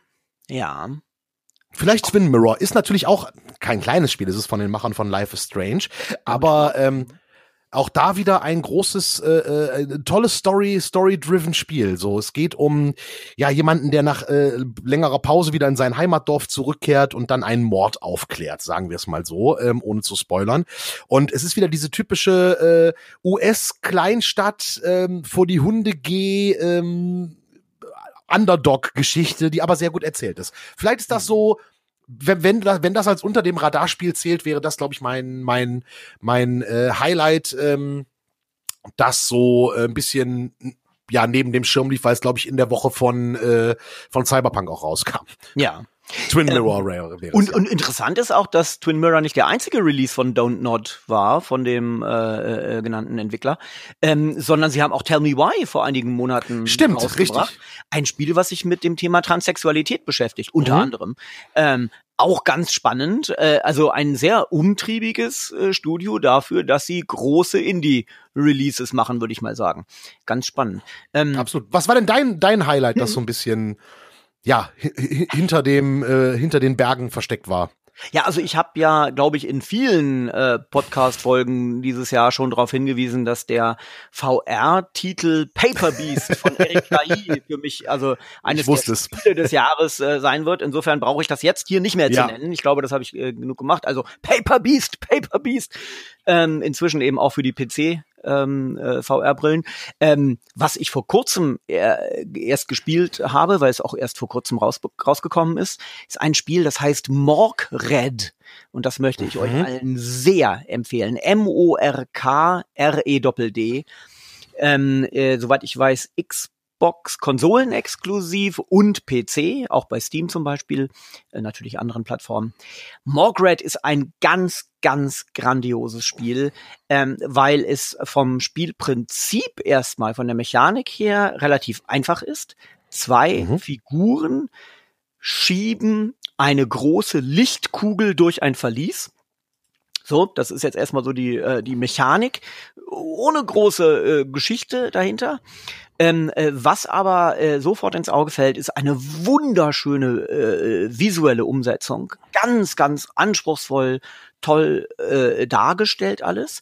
Ja. Vielleicht Twin Mirror ist natürlich auch kein kleines Spiel, es ist von den Machern von Life is Strange, aber ähm, auch da wieder ein großes, äh, äh, tolles Story, Story-driven Spiel. So, es geht um ja jemanden, der nach äh, längerer Pause wieder in sein Heimatdorf zurückkehrt und dann einen Mord aufklärt, sagen wir es mal so, ähm, ohne zu spoilern. Und es ist wieder diese typische äh, US-Kleinstadt ähm, vor die Hunde geh. Ähm, Underdog-Geschichte, die aber sehr gut erzählt ist. Vielleicht ist das so, wenn, wenn, wenn das als unter dem Radarspiel zählt, wäre das, glaube ich, mein, mein, mein äh, Highlight, ähm, das so äh, ein bisschen ja neben dem Schirm lief, weil es, glaube ich, in der Woche von, äh, von Cyberpunk auch rauskam. Ja. Twin ähm, Mirror ähm, wäre Und, ja. und interessant ist auch, dass Twin Mirror nicht der einzige Release von Don't Not war, von dem äh, äh, genannten Entwickler, ähm, sondern sie haben auch Tell Me Why vor einigen Monaten Stimmt, richtig. Ein Spiel, was sich mit dem Thema Transsexualität beschäftigt, unter mhm. anderem. Ähm, auch ganz spannend, äh, also ein sehr umtriebiges äh, Studio dafür, dass sie große Indie-Releases machen, würde ich mal sagen. Ganz spannend. Ähm, Absolut. Was war denn dein, dein Highlight, das so ein bisschen ja, hinter dem, äh, hinter den Bergen versteckt war. Ja, also ich habe ja, glaube ich, in vielen äh, Podcast-Folgen dieses Jahr schon darauf hingewiesen, dass der VR-Titel Paper Beast von Eric Kahi für mich also eines der Spiele des Jahres äh, sein wird. Insofern brauche ich das jetzt hier nicht mehr ja. zu nennen. Ich glaube, das habe ich äh, genug gemacht. Also Paper Beast, Paper Beast. Ähm, inzwischen eben auch für die PC ähm, äh, VR-Brillen. Ähm, was ich vor kurzem äh, erst gespielt habe, weil es auch erst vor kurzem raus, rausgekommen ist, ist ein Spiel, das heißt Morg Red. Und das möchte ich mhm. euch allen sehr empfehlen. M-O-R-K-R-E-D-D. Ähm, äh, soweit ich weiß, X Xbox Konsolen exklusiv und PC, auch bei Steam zum Beispiel, äh, natürlich anderen Plattformen. Morgred ist ein ganz, ganz grandioses Spiel, ähm, weil es vom Spielprinzip erstmal von der Mechanik her relativ einfach ist. Zwei mhm. Figuren schieben eine große Lichtkugel durch ein Verlies. So, das ist jetzt erstmal so die, äh, die Mechanik, ohne große äh, Geschichte dahinter. Ähm, äh, was aber äh, sofort ins Auge fällt, ist eine wunderschöne äh, visuelle Umsetzung. Ganz, ganz anspruchsvoll, toll äh, dargestellt alles.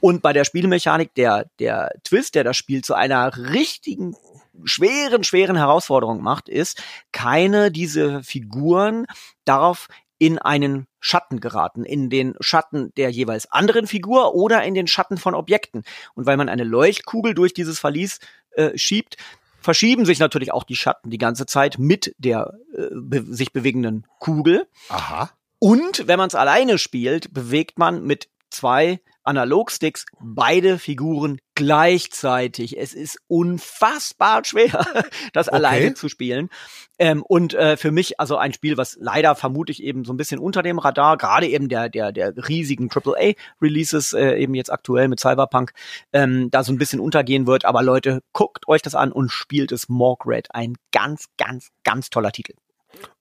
Und bei der Spielmechanik, der, der Twist, der das Spiel zu einer richtigen schweren, schweren Herausforderung macht, ist, keine dieser Figuren darauf in einen Schatten geraten, in den Schatten der jeweils anderen Figur oder in den Schatten von Objekten. Und weil man eine Leuchtkugel durch dieses Verlies äh, schiebt, verschieben sich natürlich auch die Schatten die ganze Zeit mit der äh, be sich bewegenden Kugel. Aha. Und wenn man es alleine spielt, bewegt man mit zwei Analogsticks beide Figuren gleichzeitig. Es ist unfassbar schwer, das okay. alleine zu spielen. Ähm, und äh, für mich also ein Spiel, was leider vermutlich eben so ein bisschen unter dem Radar, gerade eben der der der riesigen AAA-Releases äh, eben jetzt aktuell mit Cyberpunk, ähm, da so ein bisschen untergehen wird. Aber Leute, guckt euch das an und spielt es Morg Red. Ein ganz, ganz, ganz toller Titel.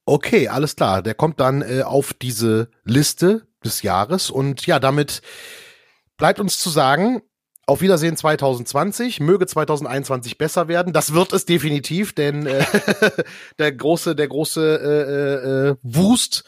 Okay, alles klar. Der kommt dann äh, auf diese Liste des Jahres und ja, damit bleibt uns zu sagen, auf Wiedersehen 2020, möge 2021 besser werden. Das wird es definitiv, denn äh, der große, der große äh, äh, Wust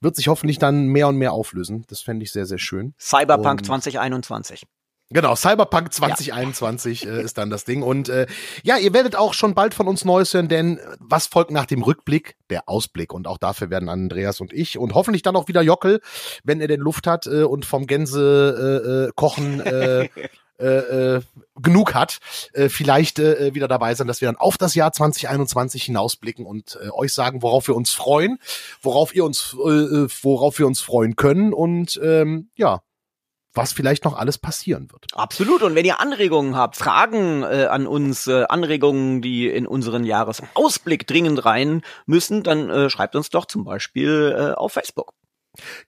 wird sich hoffentlich dann mehr und mehr auflösen. Das fände ich sehr, sehr schön. Cyberpunk und 2021. Genau, Cyberpunk 2021 ja. äh, ist dann das Ding. Und äh, ja, ihr werdet auch schon bald von uns Neues hören, denn was folgt nach dem Rückblick? Der Ausblick. Und auch dafür werden Andreas und ich und hoffentlich dann auch wieder Jockel, wenn er denn Luft hat äh, und vom Gänse äh, äh, kochen äh, äh, äh, genug hat, äh, vielleicht äh, wieder dabei sein, dass wir dann auf das Jahr 2021 hinausblicken und äh, euch sagen, worauf wir uns freuen, worauf ihr uns, äh, äh worauf wir uns freuen können und ähm, ja, was vielleicht noch alles passieren wird. Absolut. Und wenn ihr Anregungen habt, Fragen äh, an uns, äh, Anregungen, die in unseren Jahresausblick dringend rein müssen, dann äh, schreibt uns doch zum Beispiel äh, auf Facebook.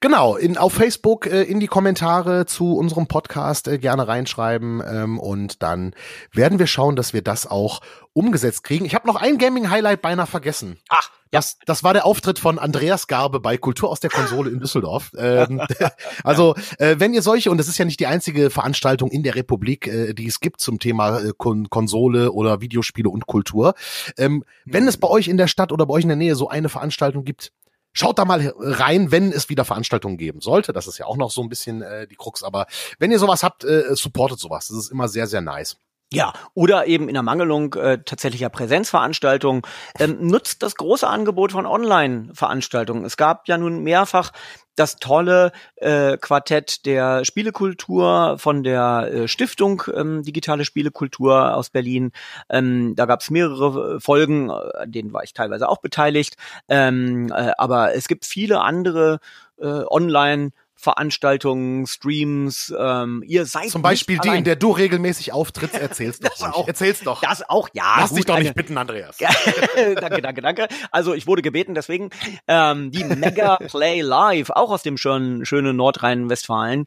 Genau, in, auf Facebook äh, in die Kommentare zu unserem Podcast äh, gerne reinschreiben ähm, und dann werden wir schauen, dass wir das auch umgesetzt kriegen. Ich habe noch ein Gaming-Highlight beinahe vergessen. Ach, das, das war der Auftritt von Andreas Garbe bei Kultur aus der Konsole in Düsseldorf. Ähm, also, äh, wenn ihr solche, und das ist ja nicht die einzige Veranstaltung in der Republik, äh, die es gibt zum Thema äh, Kon Konsole oder Videospiele und Kultur. Ähm, wenn es bei euch in der Stadt oder bei euch in der Nähe so eine Veranstaltung gibt, Schaut da mal rein, wenn es wieder Veranstaltungen geben sollte. Das ist ja auch noch so ein bisschen äh, die Krux. Aber wenn ihr sowas habt, äh, supportet sowas. Das ist immer sehr, sehr nice. Ja, oder eben in der Mangelung äh, tatsächlicher Präsenzveranstaltungen ähm, nutzt das große Angebot von Online-Veranstaltungen. Es gab ja nun mehrfach das tolle äh, Quartett der Spielekultur von der äh, Stiftung ähm, Digitale Spielekultur aus Berlin. Ähm, da gab es mehrere Folgen, äh, an denen war ich teilweise auch beteiligt. Ähm, äh, aber es gibt viele andere äh, Online- Veranstaltungen, Streams. Ähm, ihr seid zum Beispiel die, in der du regelmäßig auftrittst. Erzähl's doch. das auch, Erzähl's doch. Das auch, ja. Lass gut, dich doch nicht bitten, Andreas. danke, danke, danke. Also ich wurde gebeten, deswegen ähm, die Mega Play Live, auch aus dem schönen, schönen Nordrhein-Westfalen.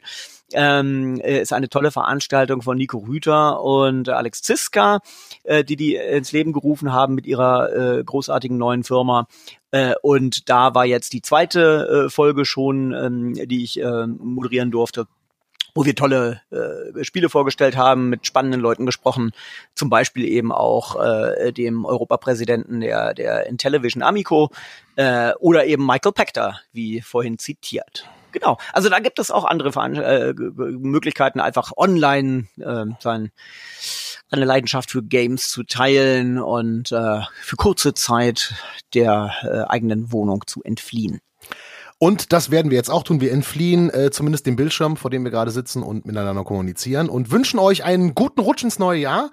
Ähm, äh, ist eine tolle Veranstaltung von Nico Rüter und Alex Ziska, äh, die die ins Leben gerufen haben mit ihrer äh, großartigen neuen Firma. Äh, und da war jetzt die zweite äh, Folge schon, ähm, die ich äh, moderieren durfte wo wir tolle äh, Spiele vorgestellt haben, mit spannenden Leuten gesprochen, zum Beispiel eben auch äh, dem Europapräsidenten der, der Intellivision Amico äh, oder eben Michael Pector, wie vorhin zitiert. Genau. Also da gibt es auch andere Veran äh, Möglichkeiten, einfach online äh, sein, seine Leidenschaft für Games zu teilen und äh, für kurze Zeit der äh, eigenen Wohnung zu entfliehen. Und das werden wir jetzt auch tun. Wir entfliehen äh, zumindest dem Bildschirm, vor dem wir gerade sitzen und miteinander kommunizieren und wünschen euch einen guten Rutsch ins neue Jahr.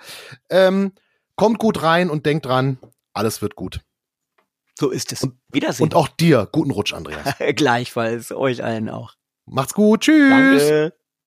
Ähm, kommt gut rein und denkt dran, alles wird gut. So ist es. Und, Wiedersehen. Und auch dir guten Rutsch, Andreas. Gleichfalls, euch allen auch. Macht's gut. Tschüss. Danke.